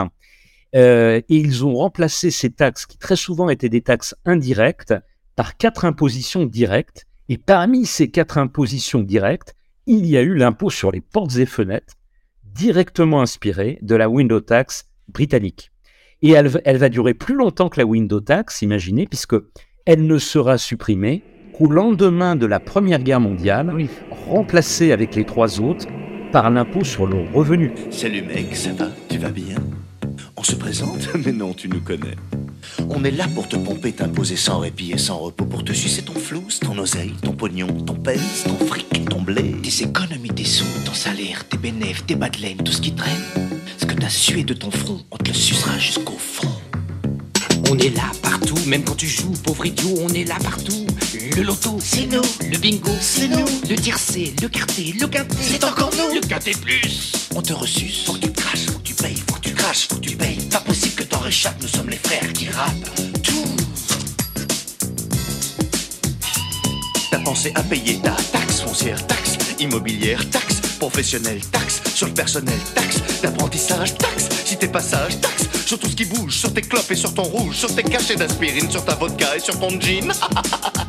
Euh, et ils ont remplacé ces taxes, qui très souvent étaient des taxes indirectes, par quatre impositions directes. Et parmi ces quatre impositions directes, il y a eu l'impôt sur les portes et fenêtres, directement inspiré de la window tax britannique. Et elle, va durer plus longtemps que la window tax, imaginez, puisque elle ne sera supprimée qu'au lendemain de la Première Guerre mondiale, remplacée avec les trois autres par l'impôt sur le revenu. Salut mec, ça va? Tu vas bien? On se présente [laughs] Mais non, tu nous connais. On est là pour te pomper, t'imposer sans répit et sans repos, pour te sucer ton flou, ton oseille, ton pognon, ton pèse, ton fric, ton blé. Tes économies, tes sous, ton salaire, tes bénéfices, tes bas de laine, tout ce qui traîne. Ce que t'as sué de ton front, on te le sucera jusqu'au fond. On est là partout, même quand tu joues, pauvre idiot, on est là partout. Le loto, c'est nous. Le bingo, c'est nous. Le tiercé, le quartier, le quintet, c'est encore nous. Le quintet plus. On te reçut, faut que tu craches, faut que tu craches, tu payes. Pas possible que t'en réchappes, nous sommes les frères qui rappent. Tout. T'as pensé à payer ta taxe foncière, taxe immobilière, taxe professionnelle, taxe sur le personnel, taxe d'apprentissage, taxe si t'es passage, taxe sur tout ce qui bouge, sur tes clopes et sur ton rouge, sur tes cachets d'aspirine, sur ta vodka et sur ton jean.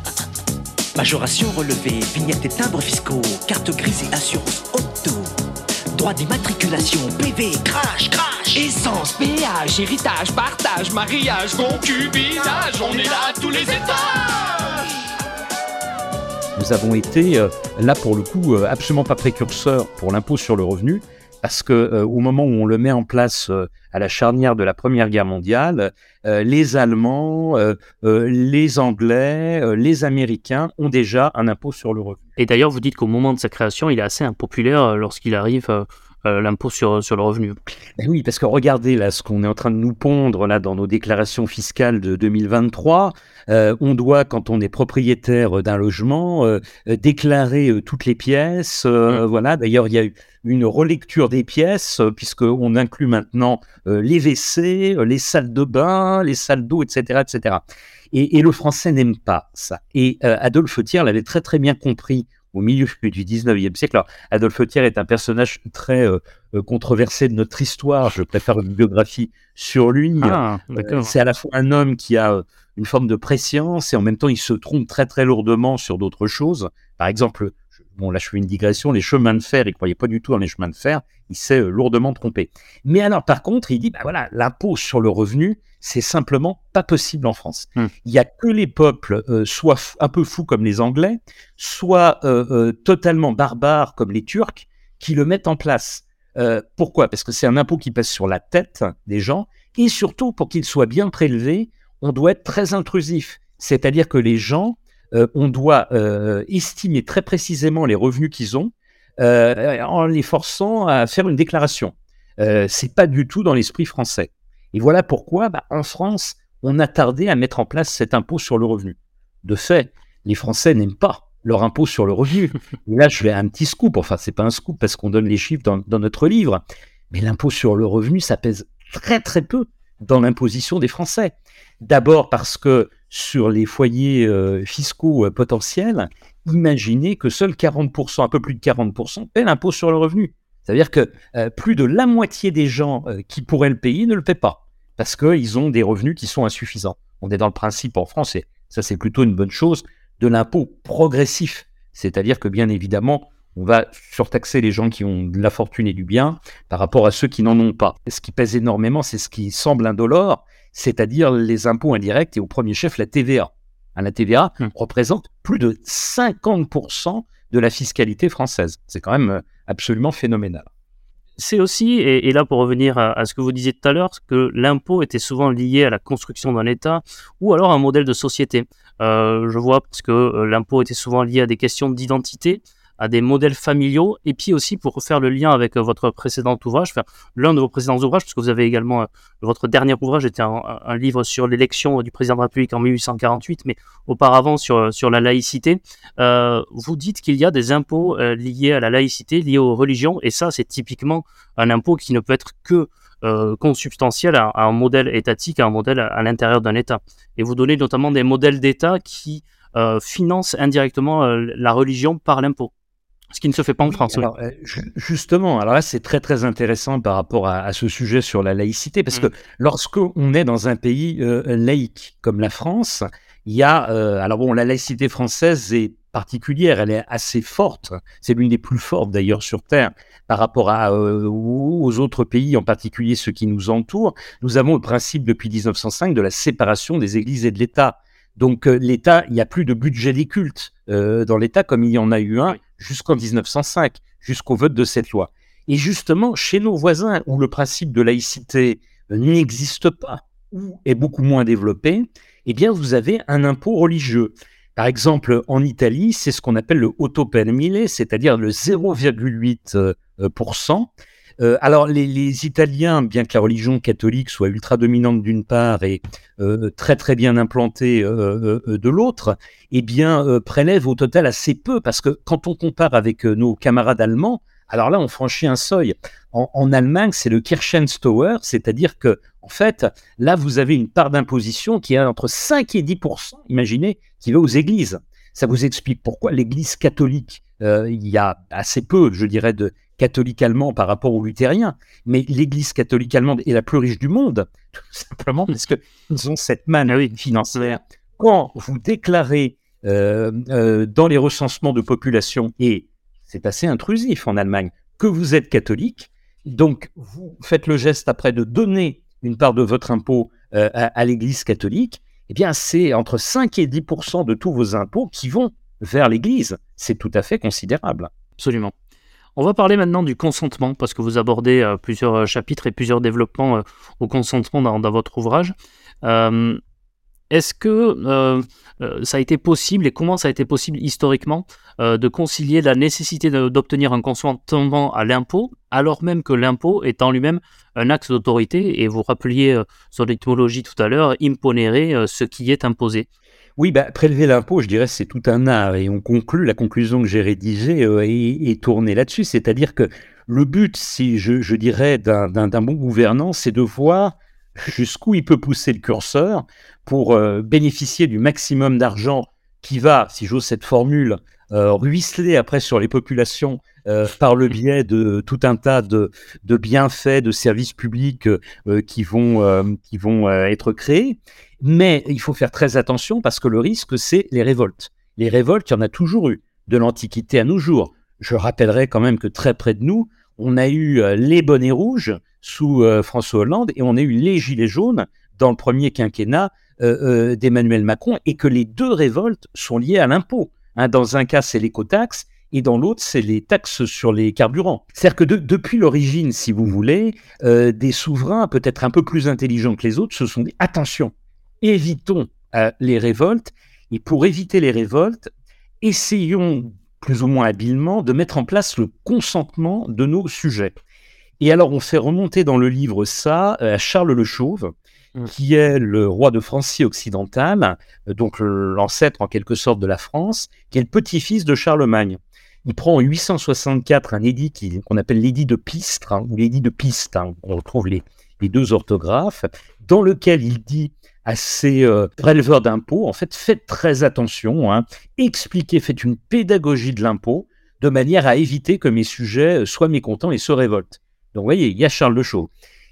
[laughs] Majoration relevée, vignettes et timbres fiscaux, carte grise et assurance auto. Droit d'immatriculation, PV, crash, crash. Essence, péage, héritage, partage, mariage, concubinage. On est là à tous les étages. Nous avons été, euh, là pour le coup, euh, absolument pas précurseurs pour l'impôt sur le revenu parce que euh, au moment où on le met en place euh, à la charnière de la Première Guerre mondiale, euh, les Allemands, les Anglais, les Américains ont déjà un impôt sur le revenu. Et d'ailleurs, vous dites qu'au moment de sa création, il est assez impopulaire lorsqu'il arrive. l'impôt sur, sur le revenu. Ben oui, parce que regardez là ce qu'on est en train de nous pondre là dans nos déclarations fiscales de 2023. on doit, quand on est propriétaire d'un logement, déclarer toutes les pièces. Mmh. Voilà. D'ailleurs, il y a eu une relecture des pièces, euh, puisqu'on inclut maintenant euh, les WC, euh, les salles de bain, les salles d'eau, etc., etc. Et, le français n'aime pas ça. Et Adolphe Thiers l'avait très très bien compris au milieu [laughs] du 19e siècle. Alors, Adolphe Thiers est un personnage très controversé de notre histoire. Je préfère une biographie sur lui. Ah, c'est à la fois un homme qui a une forme de préscience et en même temps il se trompe très très lourdement sur d'autres choses. Par exemple, bon là je fais une digression, les chemins de fer, il croyait pas du tout dans les chemins de fer, il s'est euh, lourdement trompé. Mais alors par contre, il dit, bah voilà, l'impôt sur le revenu, c'est simplement pas possible en France. Hmm. Il y a que les peuples, euh, soit un peu fous comme les Anglais, soit euh, totalement barbares comme les Turcs, qui le mettent en place. pourquoi? Parce que c'est un impôt qui pèse sur la tête des gens, et surtout pour qu'il soit bien prélevé, on doit être très intrusif. C'est-à-dire que les gens on doit euh, estimer très précisément les revenus qu'ils ont euh, en les forçant à faire une déclaration. c'est pas du tout dans l'esprit français. Et voilà pourquoi, bah, en France, on a tardé à mettre en place cet impôt sur le revenu. De fait, les Français n'aiment pas leur impôt sur le revenu. là, je fais un petit scoop. Enfin, c'est pas un scoop parce qu'on donne les chiffres dans, dans notre livre. Mais l'impôt sur le revenu, ça pèse très très peu dans l'imposition des Français. D'abord parce que sur les foyers euh, fiscaux euh, potentiels, imaginez que seuls 40%, un peu plus de 40%, paient l'impôt sur le revenu. C'est-à-dire que euh, plus de la moitié des gens qui pourraient le payer ne le paient pas, parce qu'ils ont des revenus qui sont insuffisants. On est dans le principe en France, et ça c'est plutôt une bonne chose, de l'impôt progressif. C'est-à-dire que bien évidemment, on va surtaxer les gens qui ont de la fortune et du bien par rapport à ceux qui n'en ont pas. ce qui pèse énormément, c'est ce qui semble indolore, c'est-à-dire les impôts indirects et au premier chef la TVA. Hein, la TVA hum. représente plus de 50% de la fiscalité française. C'est quand même euh, absolument phénoménal. C'est aussi, et, là pour revenir à, ce que vous disiez tout à l'heure, que l'impôt était souvent lié à la construction d'un État ou alors à un modèle de société. Euh, je vois parce que euh, l'impôt était souvent lié à des questions d'identité, à des modèles familiaux et puis aussi pour faire le lien avec votre précédent ouvrage, l'un de vos précédents ouvrages, parce que vous avez également votre dernier ouvrage était un, livre sur l'élection du président de la République en 1848, mais auparavant sur, sur la laïcité. vous dites qu'il y a des impôts liés à la laïcité, liés aux religions, et ça, c'est typiquement un impôt qui ne peut être que euh, consubstantiel à, un modèle étatique, à un modèle à, l'intérieur d'un État. Et vous donnez notamment des modèles d'État qui euh, financent indirectement euh, la religion par l'impôt. Ce qui ne se fait pas en France. justement, alors là, c'est très très intéressant par rapport à, ce sujet sur la laïcité, parce que mm. lorsqu'on est dans un pays laïque comme la France, il y a, alors bon, la laïcité française est particulière, elle est assez forte. C'est l'une des plus fortes d'ailleurs sur Terre par rapport à, euh, aux autres pays, en particulier ceux qui nous entourent. Nous avons le principe depuis 1905 de la séparation des églises et de l'État. Donc euh, l'État, il n'y a plus de budget des cultes euh, dans l'État comme il y en a eu un jusqu'en 1905, jusqu'au vote de cette loi. Et justement, chez nos voisins, où le principe de laïcité n'existe pas, ou est beaucoup moins développé, eh bien, vous avez un impôt religieux. Par exemple, en Italie, c'est ce qu'on appelle le auto c'est-à-dire le 0,8%. Euh, euh, alors, les, Italiens, bien que la religion catholique soit ultra dominante d'une part et euh, très très bien implantée de l'autre, eh bien, prélèvent au total assez peu, parce que quand on compare avec nos camarades allemands, alors là, on franchit un seuil. En, Allemagne, c'est le Kirchensteuer, c'est-à-dire que, en fait, là, vous avez une part d'imposition qui est entre 5 et 10% imaginez, qui va aux églises. Ça vous explique pourquoi l'Église catholique, euh, il y a assez peu, je dirais, de catholiques allemands par rapport aux luthériens, mais l'Église catholique allemande est la plus riche du monde, [laughs] tout simplement parce qu'ils ont cette manne financière. Quand vous déclarez euh, euh, dans les recensements de population et c'est assez intrusif en Allemagne, que vous êtes catholique, donc vous faites le geste après de donner une part de votre impôt euh, à, l'Église catholique, eh bien c'est entre 5 et 10% de tous vos impôts qui vont vers l'Église. C'est tout à fait considérable. Absolument. On va parler maintenant du consentement, parce que vous abordez euh, plusieurs euh, chapitres et plusieurs développements au consentement dans, votre ouvrage. Est-ce que euh, euh, ça a été possible et comment ça a été possible historiquement euh, de concilier la nécessité d'obtenir un consentement à l'impôt alors même que l'impôt est en lui-même un axe d'autorité et vous rappeliez son étymologie tout à l'heure, imponere ce qui est imposé? Oui, bah, prélever l'impôt, je dirais, c'est tout un art. Et on conclut, la conclusion que j'ai rédigée est, tournée là-dessus. C'est-à-dire que le but, si je, je dirais, d'un bon gouvernant, c'est de voir jusqu'où il peut pousser le curseur pour euh, bénéficier du maximum d'argent qui va, si j'ose cette formule, euh, après sur les populations euh, par le biais de tout un tas de, bienfaits, de services publics qui vont, qui vont être créés. Mais il faut faire très attention parce que le risque, c'est les révoltes. Les révoltes, il y en a toujours eu, de l'Antiquité à nos jours. Je rappellerai quand même que très près de nous, on a eu les bonnets rouges sous François Hollande et on a eu les gilets jaunes dans le premier quinquennat euh, euh, d'Emmanuel Macron et que les deux révoltes sont liées à l'impôt. Hein, dans un cas, c'est l'écotaxe et dans l'autre, c'est les taxes sur les carburants. C'est-à-dire que depuis l'origine, si vous voulez, euh, des souverains peut-être un peu plus intelligents que les autres se sont dit attention, évitons les révoltes et pour éviter les révoltes, essayons plus ou moins habilement de mettre en place le consentement de nos sujets. Et alors on fait remonter dans le livre ça à Charles le Chauve, Mm. qui est le roi de Francie occidentale, euh, donc l'ancêtre en quelque sorte de la France, qui est le petit-fils de Charlemagne. Il prend en 864 un édit qu'on appelle l'édit de Pistre, hein, ou l'édit de Piste, hein, on retrouve les, deux orthographes, dans lequel il dit à ses euh, préleveurs d'impôts, en fait, faites très attention, hein, expliquez, faites une pédagogie de l'impôt, de manière à éviter que mes sujets soient mécontents et se révoltent. Donc, vous voyez, il y a Charles le Chauve.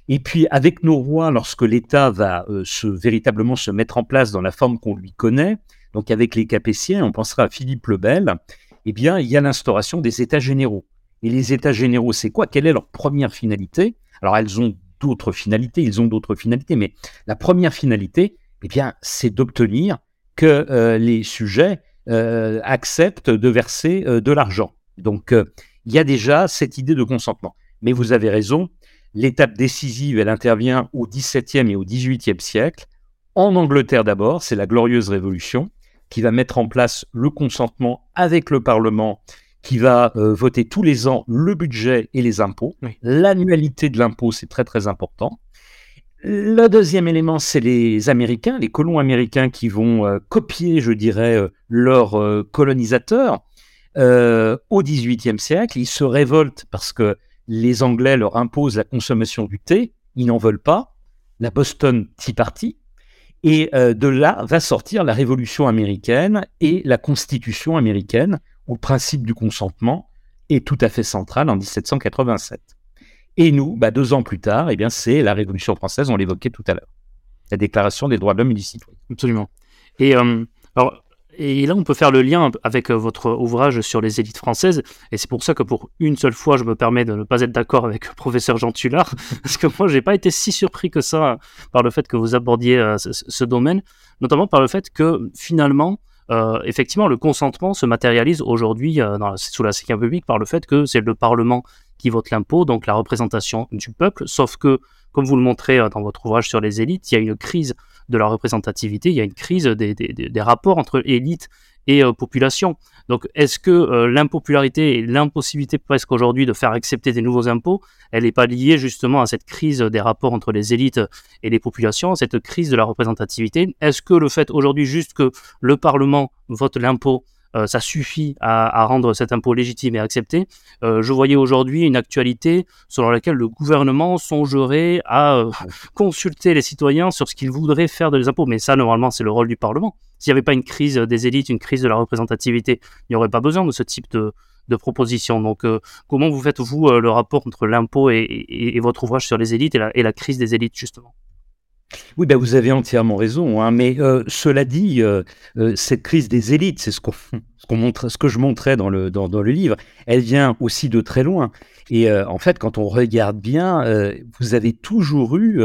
Et puis avec nos rois, lorsque l'État va euh, se, véritablement se mettre en place dans la forme qu'on lui connaît, donc avec les Capétiens, on pensera à Philippe le Bel, eh bien il y a l'instauration des États généraux. Et les États généraux, c'est quoi? Quelle est leur première finalité? Alors elles ont d'autres finalités, ils ont d'autres finalités, mais la première finalité, eh bien, c'est d'obtenir que euh, les sujets euh, acceptent de verser de l'argent. Donc, il y a déjà cette idée de consentement. Mais vous avez raison, L'étape décisive, elle intervient au XVIIe et au XVIIIe siècle. En Angleterre d'abord, c'est la Glorieuse Révolution qui va mettre en place le consentement avec le Parlement qui va voter tous les ans le budget et les impôts. L'annualité de l'impôt, c'est très très important. Le deuxième élément, c'est les Américains, les colons américains qui vont copier, je dirais, leurs colonisateurs au XVIIIe siècle. Ils se révoltent parce que les Anglais leur imposent la consommation du thé. Ils n'en veulent pas. La Boston Tea Party. Et de là va sortir la Révolution américaine et la Constitution américaine, où le principe du consentement est tout à fait central en 1787. Et nous, bah, deux ans plus tard, eh bien, c'est la Révolution française, on l'évoquait tout à l'heure, la Déclaration des droits de l'homme et du citoyen. Absolument. Et, euh, alors, et là, on peut faire le lien avec euh, votre ouvrage sur les élites françaises, et c'est pour ça que pour une seule fois, je me permets de ne pas être d'accord avec le professeur Jean Tullard, [laughs] parce que moi, j'ai pas été si surpris que ça par le fait que vous abordiez euh, ce, domaine, notamment par le fait que finalement, effectivement, le consentement se matérialise aujourd'hui sous la Ve République par le fait que c'est le Parlement qui vote l'impôt, donc la représentation du peuple, sauf que, comme vous le montrez euh, dans votre ouvrage sur les élites, il y a une crise de la représentativité, il y a une crise des, rapports entre élite et euh, population. Donc, est-ce que euh, l'impopularité et l'impossibilité presque aujourd'hui de faire accepter des nouveaux impôts, elle n'est pas liée justement à cette crise des rapports entre les élites et les populations, cette crise de la représentativité? Est-ce que le fait aujourd'hui juste que le Parlement vote l'impôt euh, ça suffit à, rendre cet impôt légitime et accepté. Euh, je voyais aujourd'hui une actualité selon laquelle le gouvernement songerait à euh, [laughs] consulter les citoyens sur ce qu'ils voudraient faire de les impôts. Mais ça, normalement, c'est le rôle du Parlement. S'il n'y avait pas une crise des élites, une crise de la représentativité, il n'y aurait pas besoin de ce type de, de propositions. Donc, comment vous faites, vous, le rapport entre l'impôt et, votre ouvrage sur les élites et la crise des élites, justement? Oui, ben vous avez entièrement raison. Hein, mais euh, cela dit, euh, euh, cette crise des élites, c'est ce, qu'on [laughs] montre, ce que je montrais dans le, dans, le livre, elle vient aussi de très loin. Et en fait, quand on regarde bien, vous avez toujours eu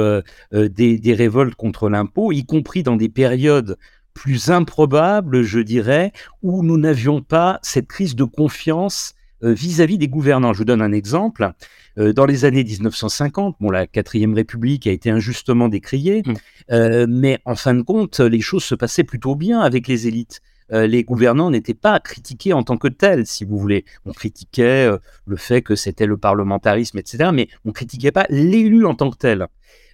des, des, révoltes contre l'impôt, y compris dans des périodes plus improbables, je dirais, où nous n'avions pas cette crise de confiance vis-à-vis des gouvernants. Je vous donne un exemple. Euh, dans les années 1950, bon, la quatrième République a été injustement décriée, mmh. euh, mais en fin de compte, les choses se passaient plutôt bien avec les élites. Euh, les gouvernants n'étaient pas critiqués en tant que tels, si vous voulez. On critiquait le fait que c'était le parlementarisme, etc., mais on critiquait pas l'élu en tant que tel,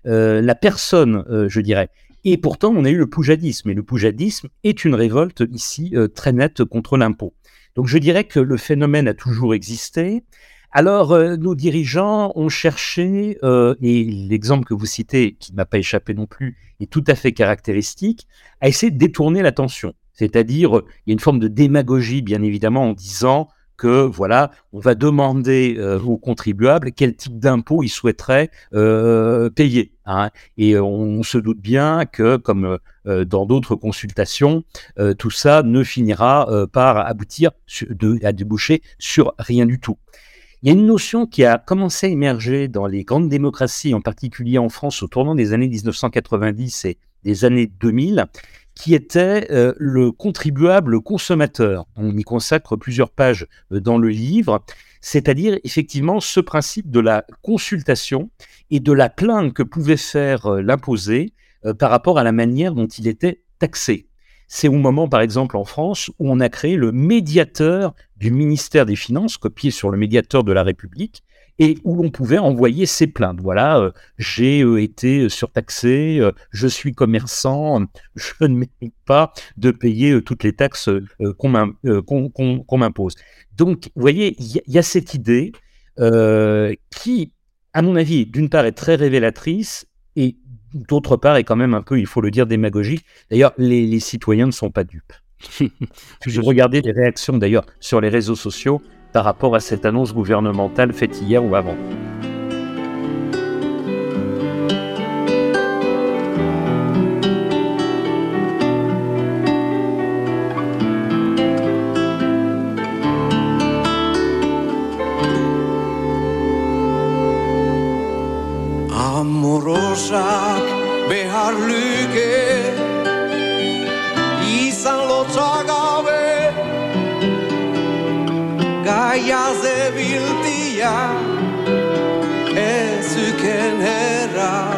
la personne, je dirais. Et pourtant, on a eu le poujadisme, et le poujadisme est une révolte ici très nette contre l'impôt. Donc je dirais que le phénomène a toujours existé. Alors, euh, nos dirigeants ont cherché, euh, et l'exemple que vous citez, qui ne m'a pas échappé non plus, est tout à fait caractéristique, à essayer de détourner l'attention. C'est-à-dire, il y a une forme de démagogie, bien évidemment, en disant que voilà, on va demander euh, aux contribuables quel type d'impôt ils souhaiteraient payer. Hein. Et on, se doute bien que, comme dans d'autres consultations, tout ça ne finira par aboutir à déboucher sur rien du tout. Il y a une notion qui a commencé à émerger dans les grandes démocraties, en particulier en France au tournant des années 1990 et des années 2000, qui était euh, le contribuable consommateur. On y consacre plusieurs pages euh, dans le livre, c'est-à-dire effectivement ce principe de la consultation et de la plainte que pouvait faire euh, l'imposé par rapport à la manière dont il était taxé. C'est au moment, par exemple, en France, où on a créé le médiateur du ministère des Finances, copié sur le médiateur de la République, et où l'on pouvait envoyer ses plaintes. Voilà, euh, j'ai euh, été surtaxé, euh, je suis commerçant, [laughs] je ne mérite pas de payer toutes les taxes qu'on m'impose. Donc, vous voyez, il y, a cette idée qui, à mon avis, d'une part est très révélatrice et d'autre part est quand même un peu, il faut le dire, démagogique. D'ailleurs, les, citoyens ne sont pas dupes. [laughs] Je regardais les réactions d'ailleurs sur les réseaux sociaux par rapport à cette annonce gouvernementale faite hier ou avant. Morosak behar luke. Izan lotxagabe Gaia zebiltia Ezuken erra Ezuken erra.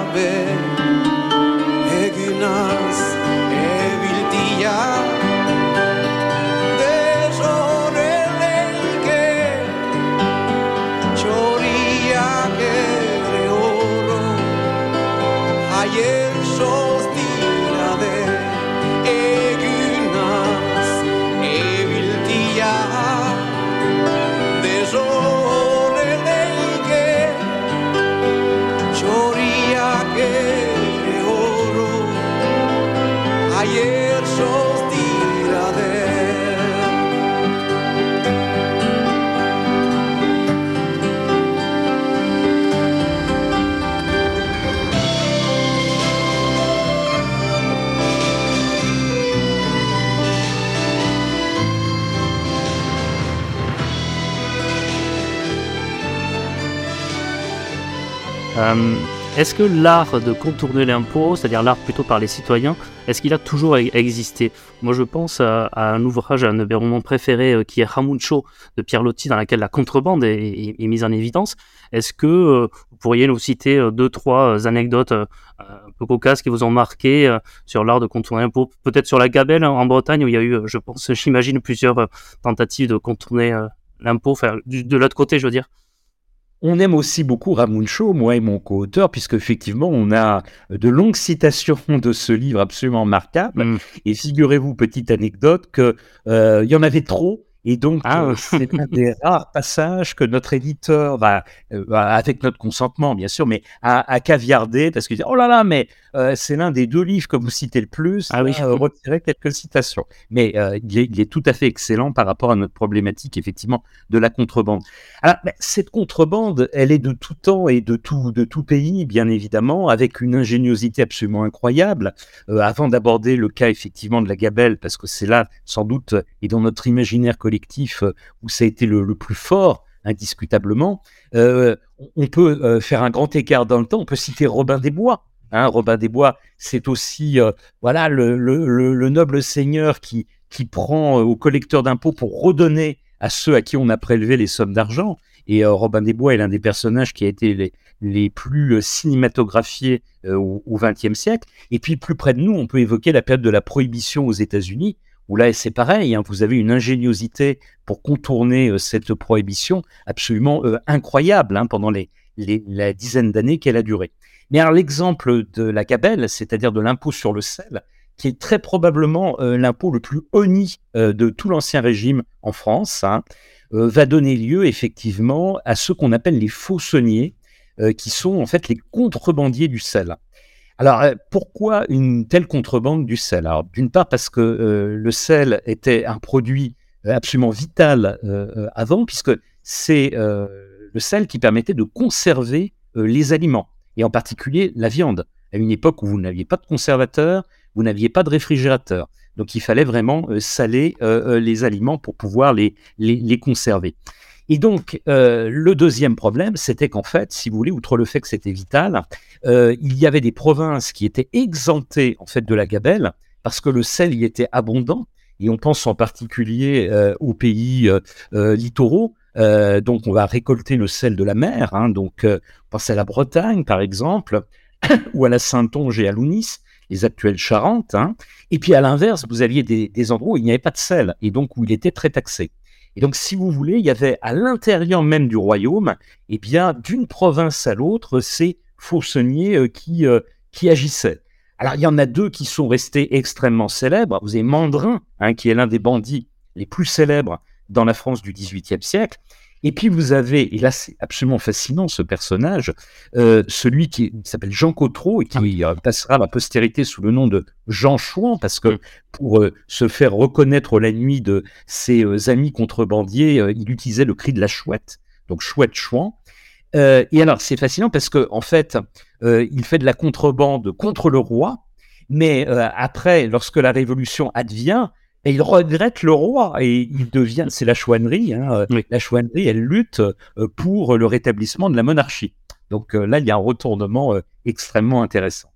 Euh, est-ce que l'art de contourner l'impôt, c'est-à-dire l'art plutôt par les citoyens, est-ce qu'il a toujours e-, existé? Moi, je pense à, un ouvrage, un de mes préférés, euh, qui est Ramuncho de Pierre Lotti, dans lequel la contrebande est, mise en évidence. Est-ce que euh, vous pourriez nous citer deux, trois anecdotes un peu cocasses qui vous ont marqué sur l'art de contourner l'impôt? Peut-être sur la Gabelle en Bretagne, où il y a eu, je pense, j'imagine, plusieurs tentatives de contourner l'impôt, enfin, de l'autre côté, je veux dire. On aime aussi beaucoup Ramuncho, moi et mon co-auteur, puisque effectivement, on a de longues citations de ce livre absolument marquable. Mm. Et figurez-vous, petite anecdote, qu'il euh, y en avait trop et donc, ah, euh, c'est un des [laughs] rares passages que notre éditeur va, euh, avec notre consentement, bien sûr, mais à, caviarder parce qu'il dit Oh là là, mais euh, c'est l'un des deux livres que vous citez le plus. Ah oui. retirer quelques citations. Mais il est, tout à fait excellent par rapport à notre problématique, effectivement, de la contrebande. Alors, cette contrebande, elle est de tout temps et de tout, de tout pays, bien évidemment, avec une ingéniosité absolument incroyable. avant d'aborder le cas, effectivement, de la gabelle, parce que c'est là, sans doute, et dans notre imaginaire collectif euh, où ça a été le, plus fort, indiscutablement. Euh, on peut euh, faire un grand écart dans le temps. On peut citer Robin des Bois. Hein. Robin des Bois, c'est aussi voilà le, noble seigneur qui, qui prend au collecteur d'impôts pour redonner à ceux à qui on a prélevé les sommes d'argent. Et Robin des Bois est l'un des personnages qui a été les, les plus cinématographiés au XXe siècle. Et puis plus près de nous, on peut évoquer la période de la prohibition aux États-Unis, où là c'est pareil, hein, vous avez une ingéniosité pour contourner euh, cette prohibition absolument euh, incroyable hein, pendant les, la dizaine d'années qu'elle a duré. Mais alors l'exemple de la gabelle, c'est-à-dire de l'impôt sur le sel, qui est très probablement euh, l'impôt le plus honni de tout l'ancien régime en France, hein, va donner lieu effectivement à ce qu'on appelle les faussonniers, qui sont en fait les contrebandiers du sel. Alors, euh, pourquoi une telle contrebande du sel? Alors, d'une part, parce que euh, le sel était un produit euh, absolument vital avant, puisque c'est le sel qui permettait de conserver les aliments, et en particulier la viande, à une époque où vous n'aviez pas de conservateur, vous n'aviez pas de réfrigérateur. Donc, il fallait vraiment saler les aliments pour pouvoir les, les conserver. Et donc, euh, le deuxième problème, c'était qu'en fait, si vous voulez, outre le fait que c'était vital, euh, il y avait des provinces qui étaient exemptées en fait de la gabelle parce que le sel y était abondant. Et on pense en particulier euh, aux pays littoraux. donc, on va récolter le sel de la mer. Hein, donc, on pense à la Bretagne, par exemple, [coughs] ou à la Saintonge et à l'Ounis les actuelles Charentes. Hein. Et puis à l'inverse, vous aviez des, des, endroits où il n'y avait pas de sel et donc où il était très taxé. Et donc, si vous voulez, il y avait à l'intérieur même du royaume, eh bien, d'une province à l'autre, ces faussonniers euh, qui, euh, qui agissaient. Alors, il y en a deux qui sont restés extrêmement célèbres. Vous avez Mandrin, hein, qui est l'un des bandits les plus célèbres dans la France du XVIIIe siècle. Et puis vous avez, et là c'est absolument fascinant ce personnage, euh, celui qui, s'appelle Jean Cotreau et qui passera à la postérité sous le nom de Jean Chouan, parce que mm. pour euh, se faire reconnaître la nuit de ses euh, amis contrebandiers, il utilisait le cri de la chouette, donc chouette Chouan. et alors c'est fascinant parce que en fait, il fait de la contrebande contre le roi, mais après, lorsque la révolution advient, et il regrette le roi et il devient, c'est la chouannerie, hein, euh, la chouannerie, elle lutte euh, pour le rétablissement de la monarchie. Donc euh, là, il y a un retournement extrêmement intéressant.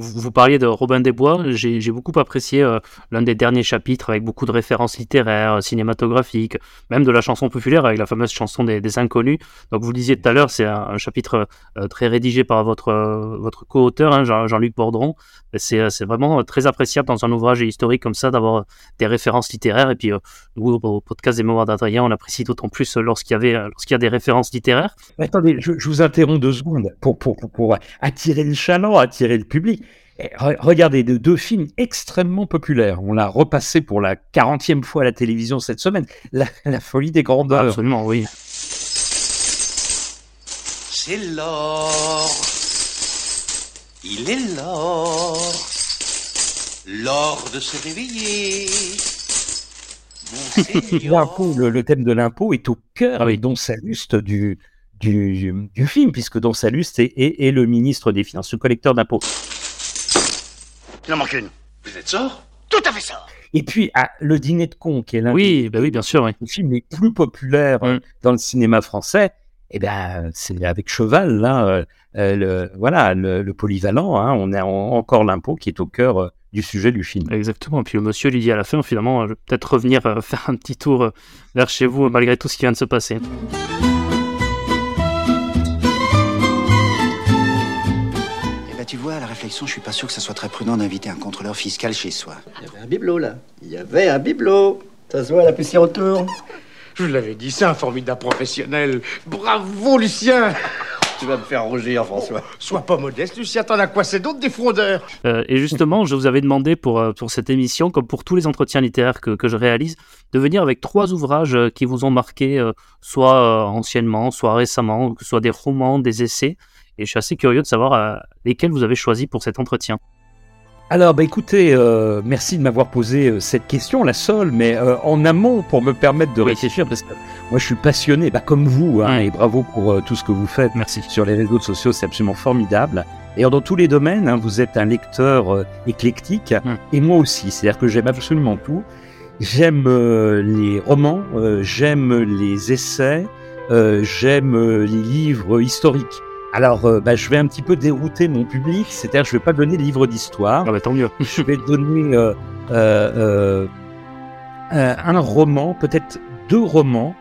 Vous, parliez de Robin des Bois, j'ai beaucoup apprécié euh, l'un des derniers chapitres avec beaucoup de références littéraires, cinématographiques, même de la chanson populaire avec la fameuse chanson des, Inconnus. Donc vous le disiez tout à l'heure, c'est un, chapitre euh, très rédigé par votre, euh, votre co-auteur, hein, Jean-Luc Bordron. C'est vraiment très appréciable dans un ouvrage historique comme ça d'avoir des références littéraires. Et puis nous, au podcast des Mémoires d'Adrien, on apprécie d'autant plus lorsqu'il y, lorsqu'il y a des références littéraires. attendez, je, vous interromps deux secondes pour, pour, pour attirer le chaland, attirer le public. Regardez, de deux films extrêmement populaires. On l'a repassé pour la 40e fois à la télévision cette semaine. La, folie des grandeurs. Absolument, oui. C'est l'or. Il est l'or. L'or de se réveiller. [laughs] le, le, thème de l'impôt est au cœur ah et dont Saluste du, du, du, film, puisque Don Saluste est, est, le ministre des Finances, le collecteur d'impôts. Il en manque une. Vous êtes sort? Tout à fait sort. Et puis, ah, Le Dîner de Con, qui est l'un oui, bah oui, bien sûr, des films les plus populaires mm. dans le cinéma français, eh ben, c'est avec cheval, là, le, voilà, le, polyvalent, hein, on a encore l'impôt qui est au cœur du sujet du film. Exactement. Puis le monsieur lui dit à la fin, finalement, je vais peut-être revenir [laughs] faire un petit tour vers chez vous, malgré tout ce qui vient de se passer. À la réflexion, je suis pas sûr que ça soit très prudent d'inviter un contrôleur fiscal chez soi. Il y avait un bibelot, là. Il y avait un bibelot. Ça se voit, la poussière autour. Je vous l'avais dit, c'est un formidable professionnel. Bravo, Lucien tu vas me faire rougir, François. sois pas modeste, Lucien, t'en as quoi C'est d'autres des frondeurs euh, Et justement, je vous avais demandé pour, euh, pour cette émission, comme pour tous les entretiens littéraires que, que je réalise, de venir avec trois ouvrages euh, qui vous ont marqué, soit anciennement, soit récemment, que ce soit des romans, des essais. Et je suis assez curieux de savoir euh, lesquels vous avez choisi pour cet entretien. Alors, bah écoutez, euh, merci de m'avoir posé euh, cette question, la seule, mais en amont pour me permettre de réfléchir, parce que moi je suis passionné, bah, comme vous, hein, et bravo pour tout ce que vous faites. Merci. Sur les réseaux sociaux, c'est absolument formidable. Et dans tous les domaines, hein, vous êtes un lecteur éclectique, et moi aussi, c'est-à-dire que j'aime absolument tout. J'aime les romans, j'aime les essais, j'aime les livres historiques. Alors, euh, bah, je vais un petit peu dérouter mon public, c'est-à-dire je vais pas donner des livres d'histoire. Ah bah tant mieux. [laughs] je vais donner euh, euh, un roman, peut-être deux romans,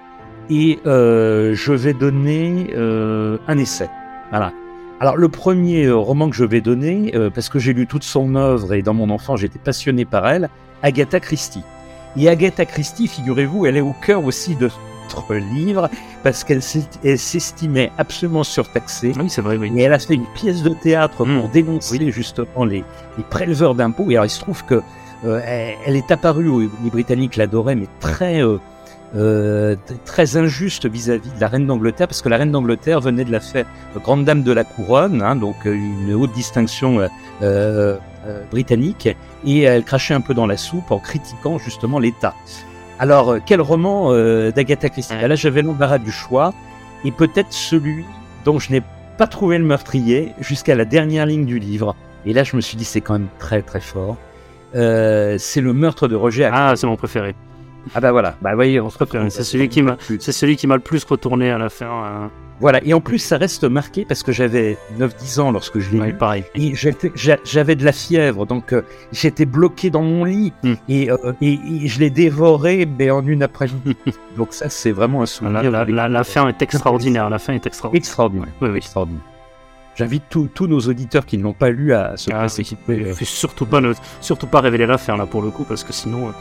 et je vais donner un essai. Voilà. Alors le premier roman que je vais donner, parce que j'ai lu toute son œuvre et dans mon enfance j'étais passionné par elle, Agatha Christie. Et Agatha Christie, figurez-vous, elle est au cœur aussi de livre parce qu'elle s'estimait absolument surtaxée. Oui, c'est vrai, oui. Et elle a fait une pièce de théâtre pour mmh. dénoncer justement les, les, préleveurs d'impôts. Et alors, il se trouve que euh, elle, est apparue, les Britanniques l'adoraient, mais très, euh, euh, très injuste vis-à-vis de la reine d'Angleterre, parce que la reine d'Angleterre venait de la faire grande dame de la couronne, hein, donc une haute distinction britannique, et elle crachait un peu dans la soupe en critiquant justement l'État. Alors, euh, quel roman euh, d'Agatha Christie Là, j'avais l'embarras du choix, et peut-être celui dont je n'ai pas trouvé le meurtrier jusqu'à la dernière ligne du livre. Et là, je me suis dit, c'est quand même très très fort. Euh, c'est le meurtre de Roger. Ah, c'est mon préféré. Ah bah voilà, bah voyez, on se C'est celui qui m'a, c'est celui qui m'a le plus retourné à la fin. Hein. Voilà, et en plus ça reste marqué parce que j'avais 9-10 ans lorsque je l'ai lu. pareil. Et j'avais de la fièvre, donc euh, j'étais bloqué dans mon lit hmm. euh, et, et, je l'ai dévoré mais en une après-midi. [laughs] donc ça c'est vraiment un souvenir. La, fin est extraordinaire, la fin est extraordinaire. Extraordinaire, oui, oui. extraordinaire. J'invite tous nos auditeurs qui ne l'ont pas lu à se ah, euh. surtout pas, surtout pas révéler la fin là pour le coup parce que sinon...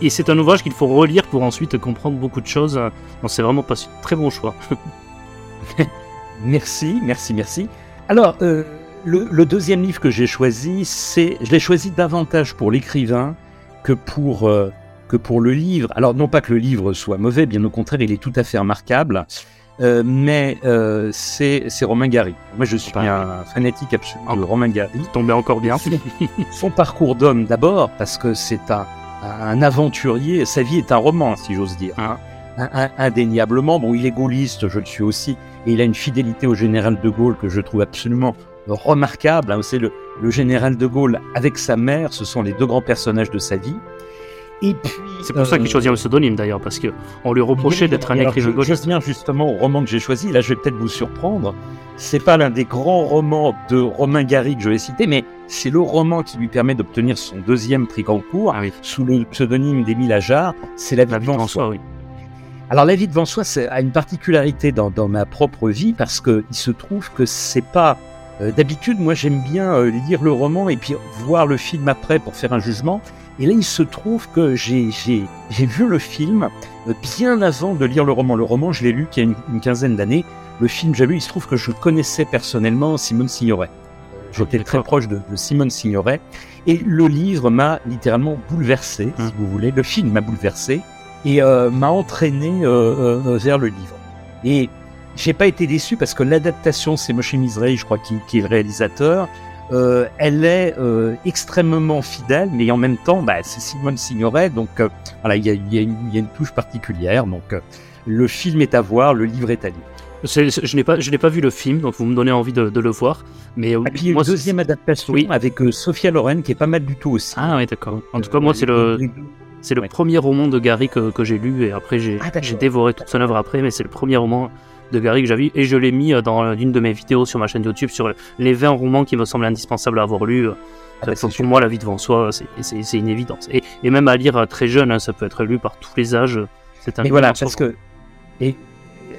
et c'est un ouvrage qu'il faut relire pour ensuite comprendre beaucoup de choses. c'est vraiment pas un très bon choix. [laughs] merci, merci, merci. Alors, euh, le, deuxième livre que j'ai choisi, c'est, je l'ai choisi davantage pour l'écrivain que pour euh, que pour le livre. Alors, non pas que le livre soit mauvais, bien au contraire, il est tout à fait remarquable. Euh, mais c'est Romain Gary. Moi, je suis un fanatique absolu de Romain Gary. Tombé encore bien. [laughs] Son parcours d'homme d'abord, parce que c'est un, un aventurier. Sa vie est un roman, si j'ose dire. Hein indéniablement. Bon, il est gaulliste, je le suis aussi, et il a une fidélité au général de Gaulle que je trouve absolument remarquable. Hein. C'est le, le, général de Gaulle avec sa mère, ce sont les deux grands personnages de sa vie. Et puis, c'est pour ça qu'il euh, choisit un pseudonyme d'ailleurs, parce que on lui reprochait d'être un écrivain gaulliste. Je viens justement au roman que j'ai choisi. Là, je vais peut-être vous surprendre. C'est pas l'un des grands romans de Romain Gary que je vais citer, mais c'est le roman qui lui permet d'obtenir son deuxième prix Goncourt ah sous le pseudonyme d'Émile Ajar. C'est La vie devant soi. Oui. Alors la vie devant soi a une particularité dans, ma propre vie parce que il se trouve que c'est pas euh, d'habitude moi j'aime bien euh, lire le roman et puis voir le film après pour faire un jugement et là il se trouve que j'ai vu le film euh, bien avant de lire le roman. Le roman je l'ai lu il y a une, quinzaine d'années. Le film j'ai vu il se trouve que je connaissais personnellement Simone Signoret. J'étais très proche de, de Simone Signoret et le livre m'a littéralement bouleversé, si hum. vous voulez. Le film m'a bouleversé et euh, m'a entraîné euh, euh, vers le livre. Et j'ai pas été déçu parce que l'adaptation, c'est Moshe Mizrahi, je crois, qui, qui, est le réalisateur. Euh, elle est euh, extrêmement fidèle, mais en même temps, bah, c'est Simone Signoret, donc voilà, il y a, y, a y a, une touche particulière. Donc le film est à voir, le livre est à lire. je n'ai pas, je n'ai pas vu le film, donc vous me donnez envie de, de le voir. Mais et puis une deuxième adaptation oui. avec Sophia Loren qui est pas mal du tout aussi. Ah oui, d'accord. En tout cas, moi, c'est le. C'est le premier roman de Gary que, que j'ai lu et après j'ai ah, dévoré toute son œuvre après, mais c'est le premier roman de Gary que j'ai vu et je l'ai mis dans une de mes vidéos sur ma chaîne YouTube sur les 20 romans qui me semblent indispensables à avoir lu. Ah bah, pour moi, La vie devant soi, c'est une évidence. Et, et, même à lire très jeune, hein, ça peut être lu par tous les âges. C'est un. Et voilà, parce que et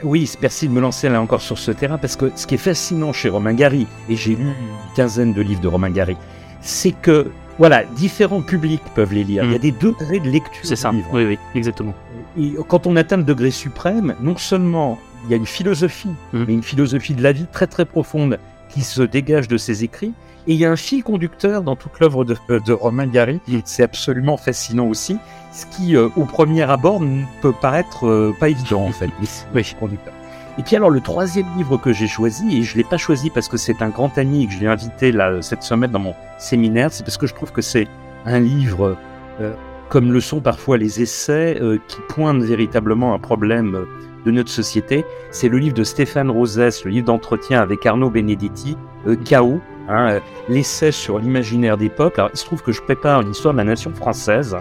oui, merci de me lancer là encore sur ce terrain parce que ce qui est fascinant chez Romain Gary, et j'ai lu une quinzaine de livres de Romain Gary, c'est que voilà, différents publics peuvent les lire. Il y a mm. des degrés de lecture. C'est ça. Oui, oui, exactement. Et quand on atteint le degré suprême, non seulement il y a une philosophie, mm. mais une philosophie de la vie très très profonde qui se dégage de ses écrits. Et il y a un fil conducteur dans toute l'œuvre de, de, Romain Gary. Mm. C'est absolument fascinant aussi. Ce qui, euh, au premier abord, peut paraître euh, pas évident en fait. Oui, conducteur. Et puis alors le troisième livre que j'ai choisi, et je l'ai pas choisi parce que c'est un grand ami que je l'ai invité là, cette semaine dans mon séminaire, c'est parce que je trouve que c'est un livre, euh, comme le sont parfois les essais, euh, qui pointent véritablement un problème euh, de notre société. C'est le livre de Stéphane Rosès, le livre d'entretien avec Arnaud Benedetti, Chaos, hein, l'essai sur l'imaginaire des peuples. Alors il se trouve que je prépare l'histoire de la nation française,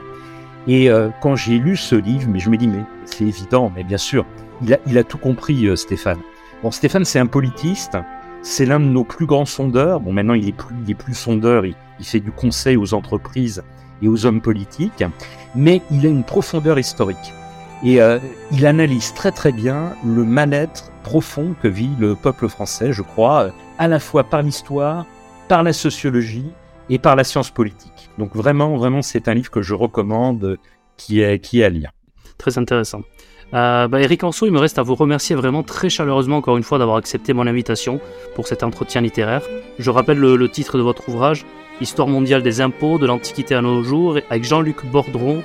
et quand j'ai lu ce livre, mais je me dis, mais c'est évident, mais bien sûr, il a, tout compris, euh, Stéphane. Bon, Stéphane, c'est un politiste. C'est l'un de nos plus grands sondeurs. Bon, maintenant, il est plus, il est plus sondeur. Il, fait du conseil aux entreprises et aux hommes politiques. Mais il a une profondeur historique. Et euh, il analyse très très bien le mal-être profond que vit le peuple français, je crois, euh, à la fois par l'histoire, par la sociologie et par la science politique. Donc vraiment, vraiment, c'est un livre que je recommande, qui est, qui est à lire. Très intéressant. Euh, bah, Eric Anso, il me reste à vous remercier vraiment très chaleureusement encore une fois d'avoir accepté mon invitation pour cet entretien littéraire. Je rappelle le, titre de votre ouvrage, Histoire mondiale des impôts de l'Antiquité à nos jours, avec Jean-Luc Bordron,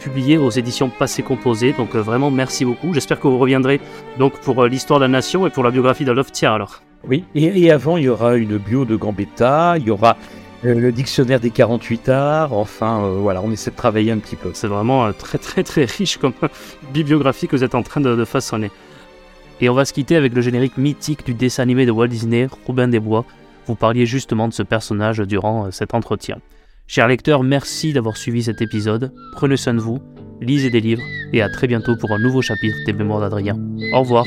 publié aux éditions Passé Composé. Donc euh, vraiment merci beaucoup. J'espère que vous reviendrez donc pour euh, l'histoire de la nation et pour la biographie d'Adolphe Thiers alors. Oui, et, avant il y aura une bio de Gambetta, il y aura le dictionnaire des 48 arts, enfin euh, voilà, on essaie de travailler un petit peu. C'est vraiment euh, très très très riche comme [laughs] bibliographie que vous êtes en train de, façonner. Et on va se quitter avec le générique mythique du dessin animé de Walt Disney, Robin des Bois. Vous parliez justement de ce personnage durant cet entretien. Chers lecteurs, merci d'avoir suivi cet épisode. Prenez soin de vous, lisez des livres et à très bientôt pour un nouveau chapitre des Mémoires d'Adrien. Au revoir.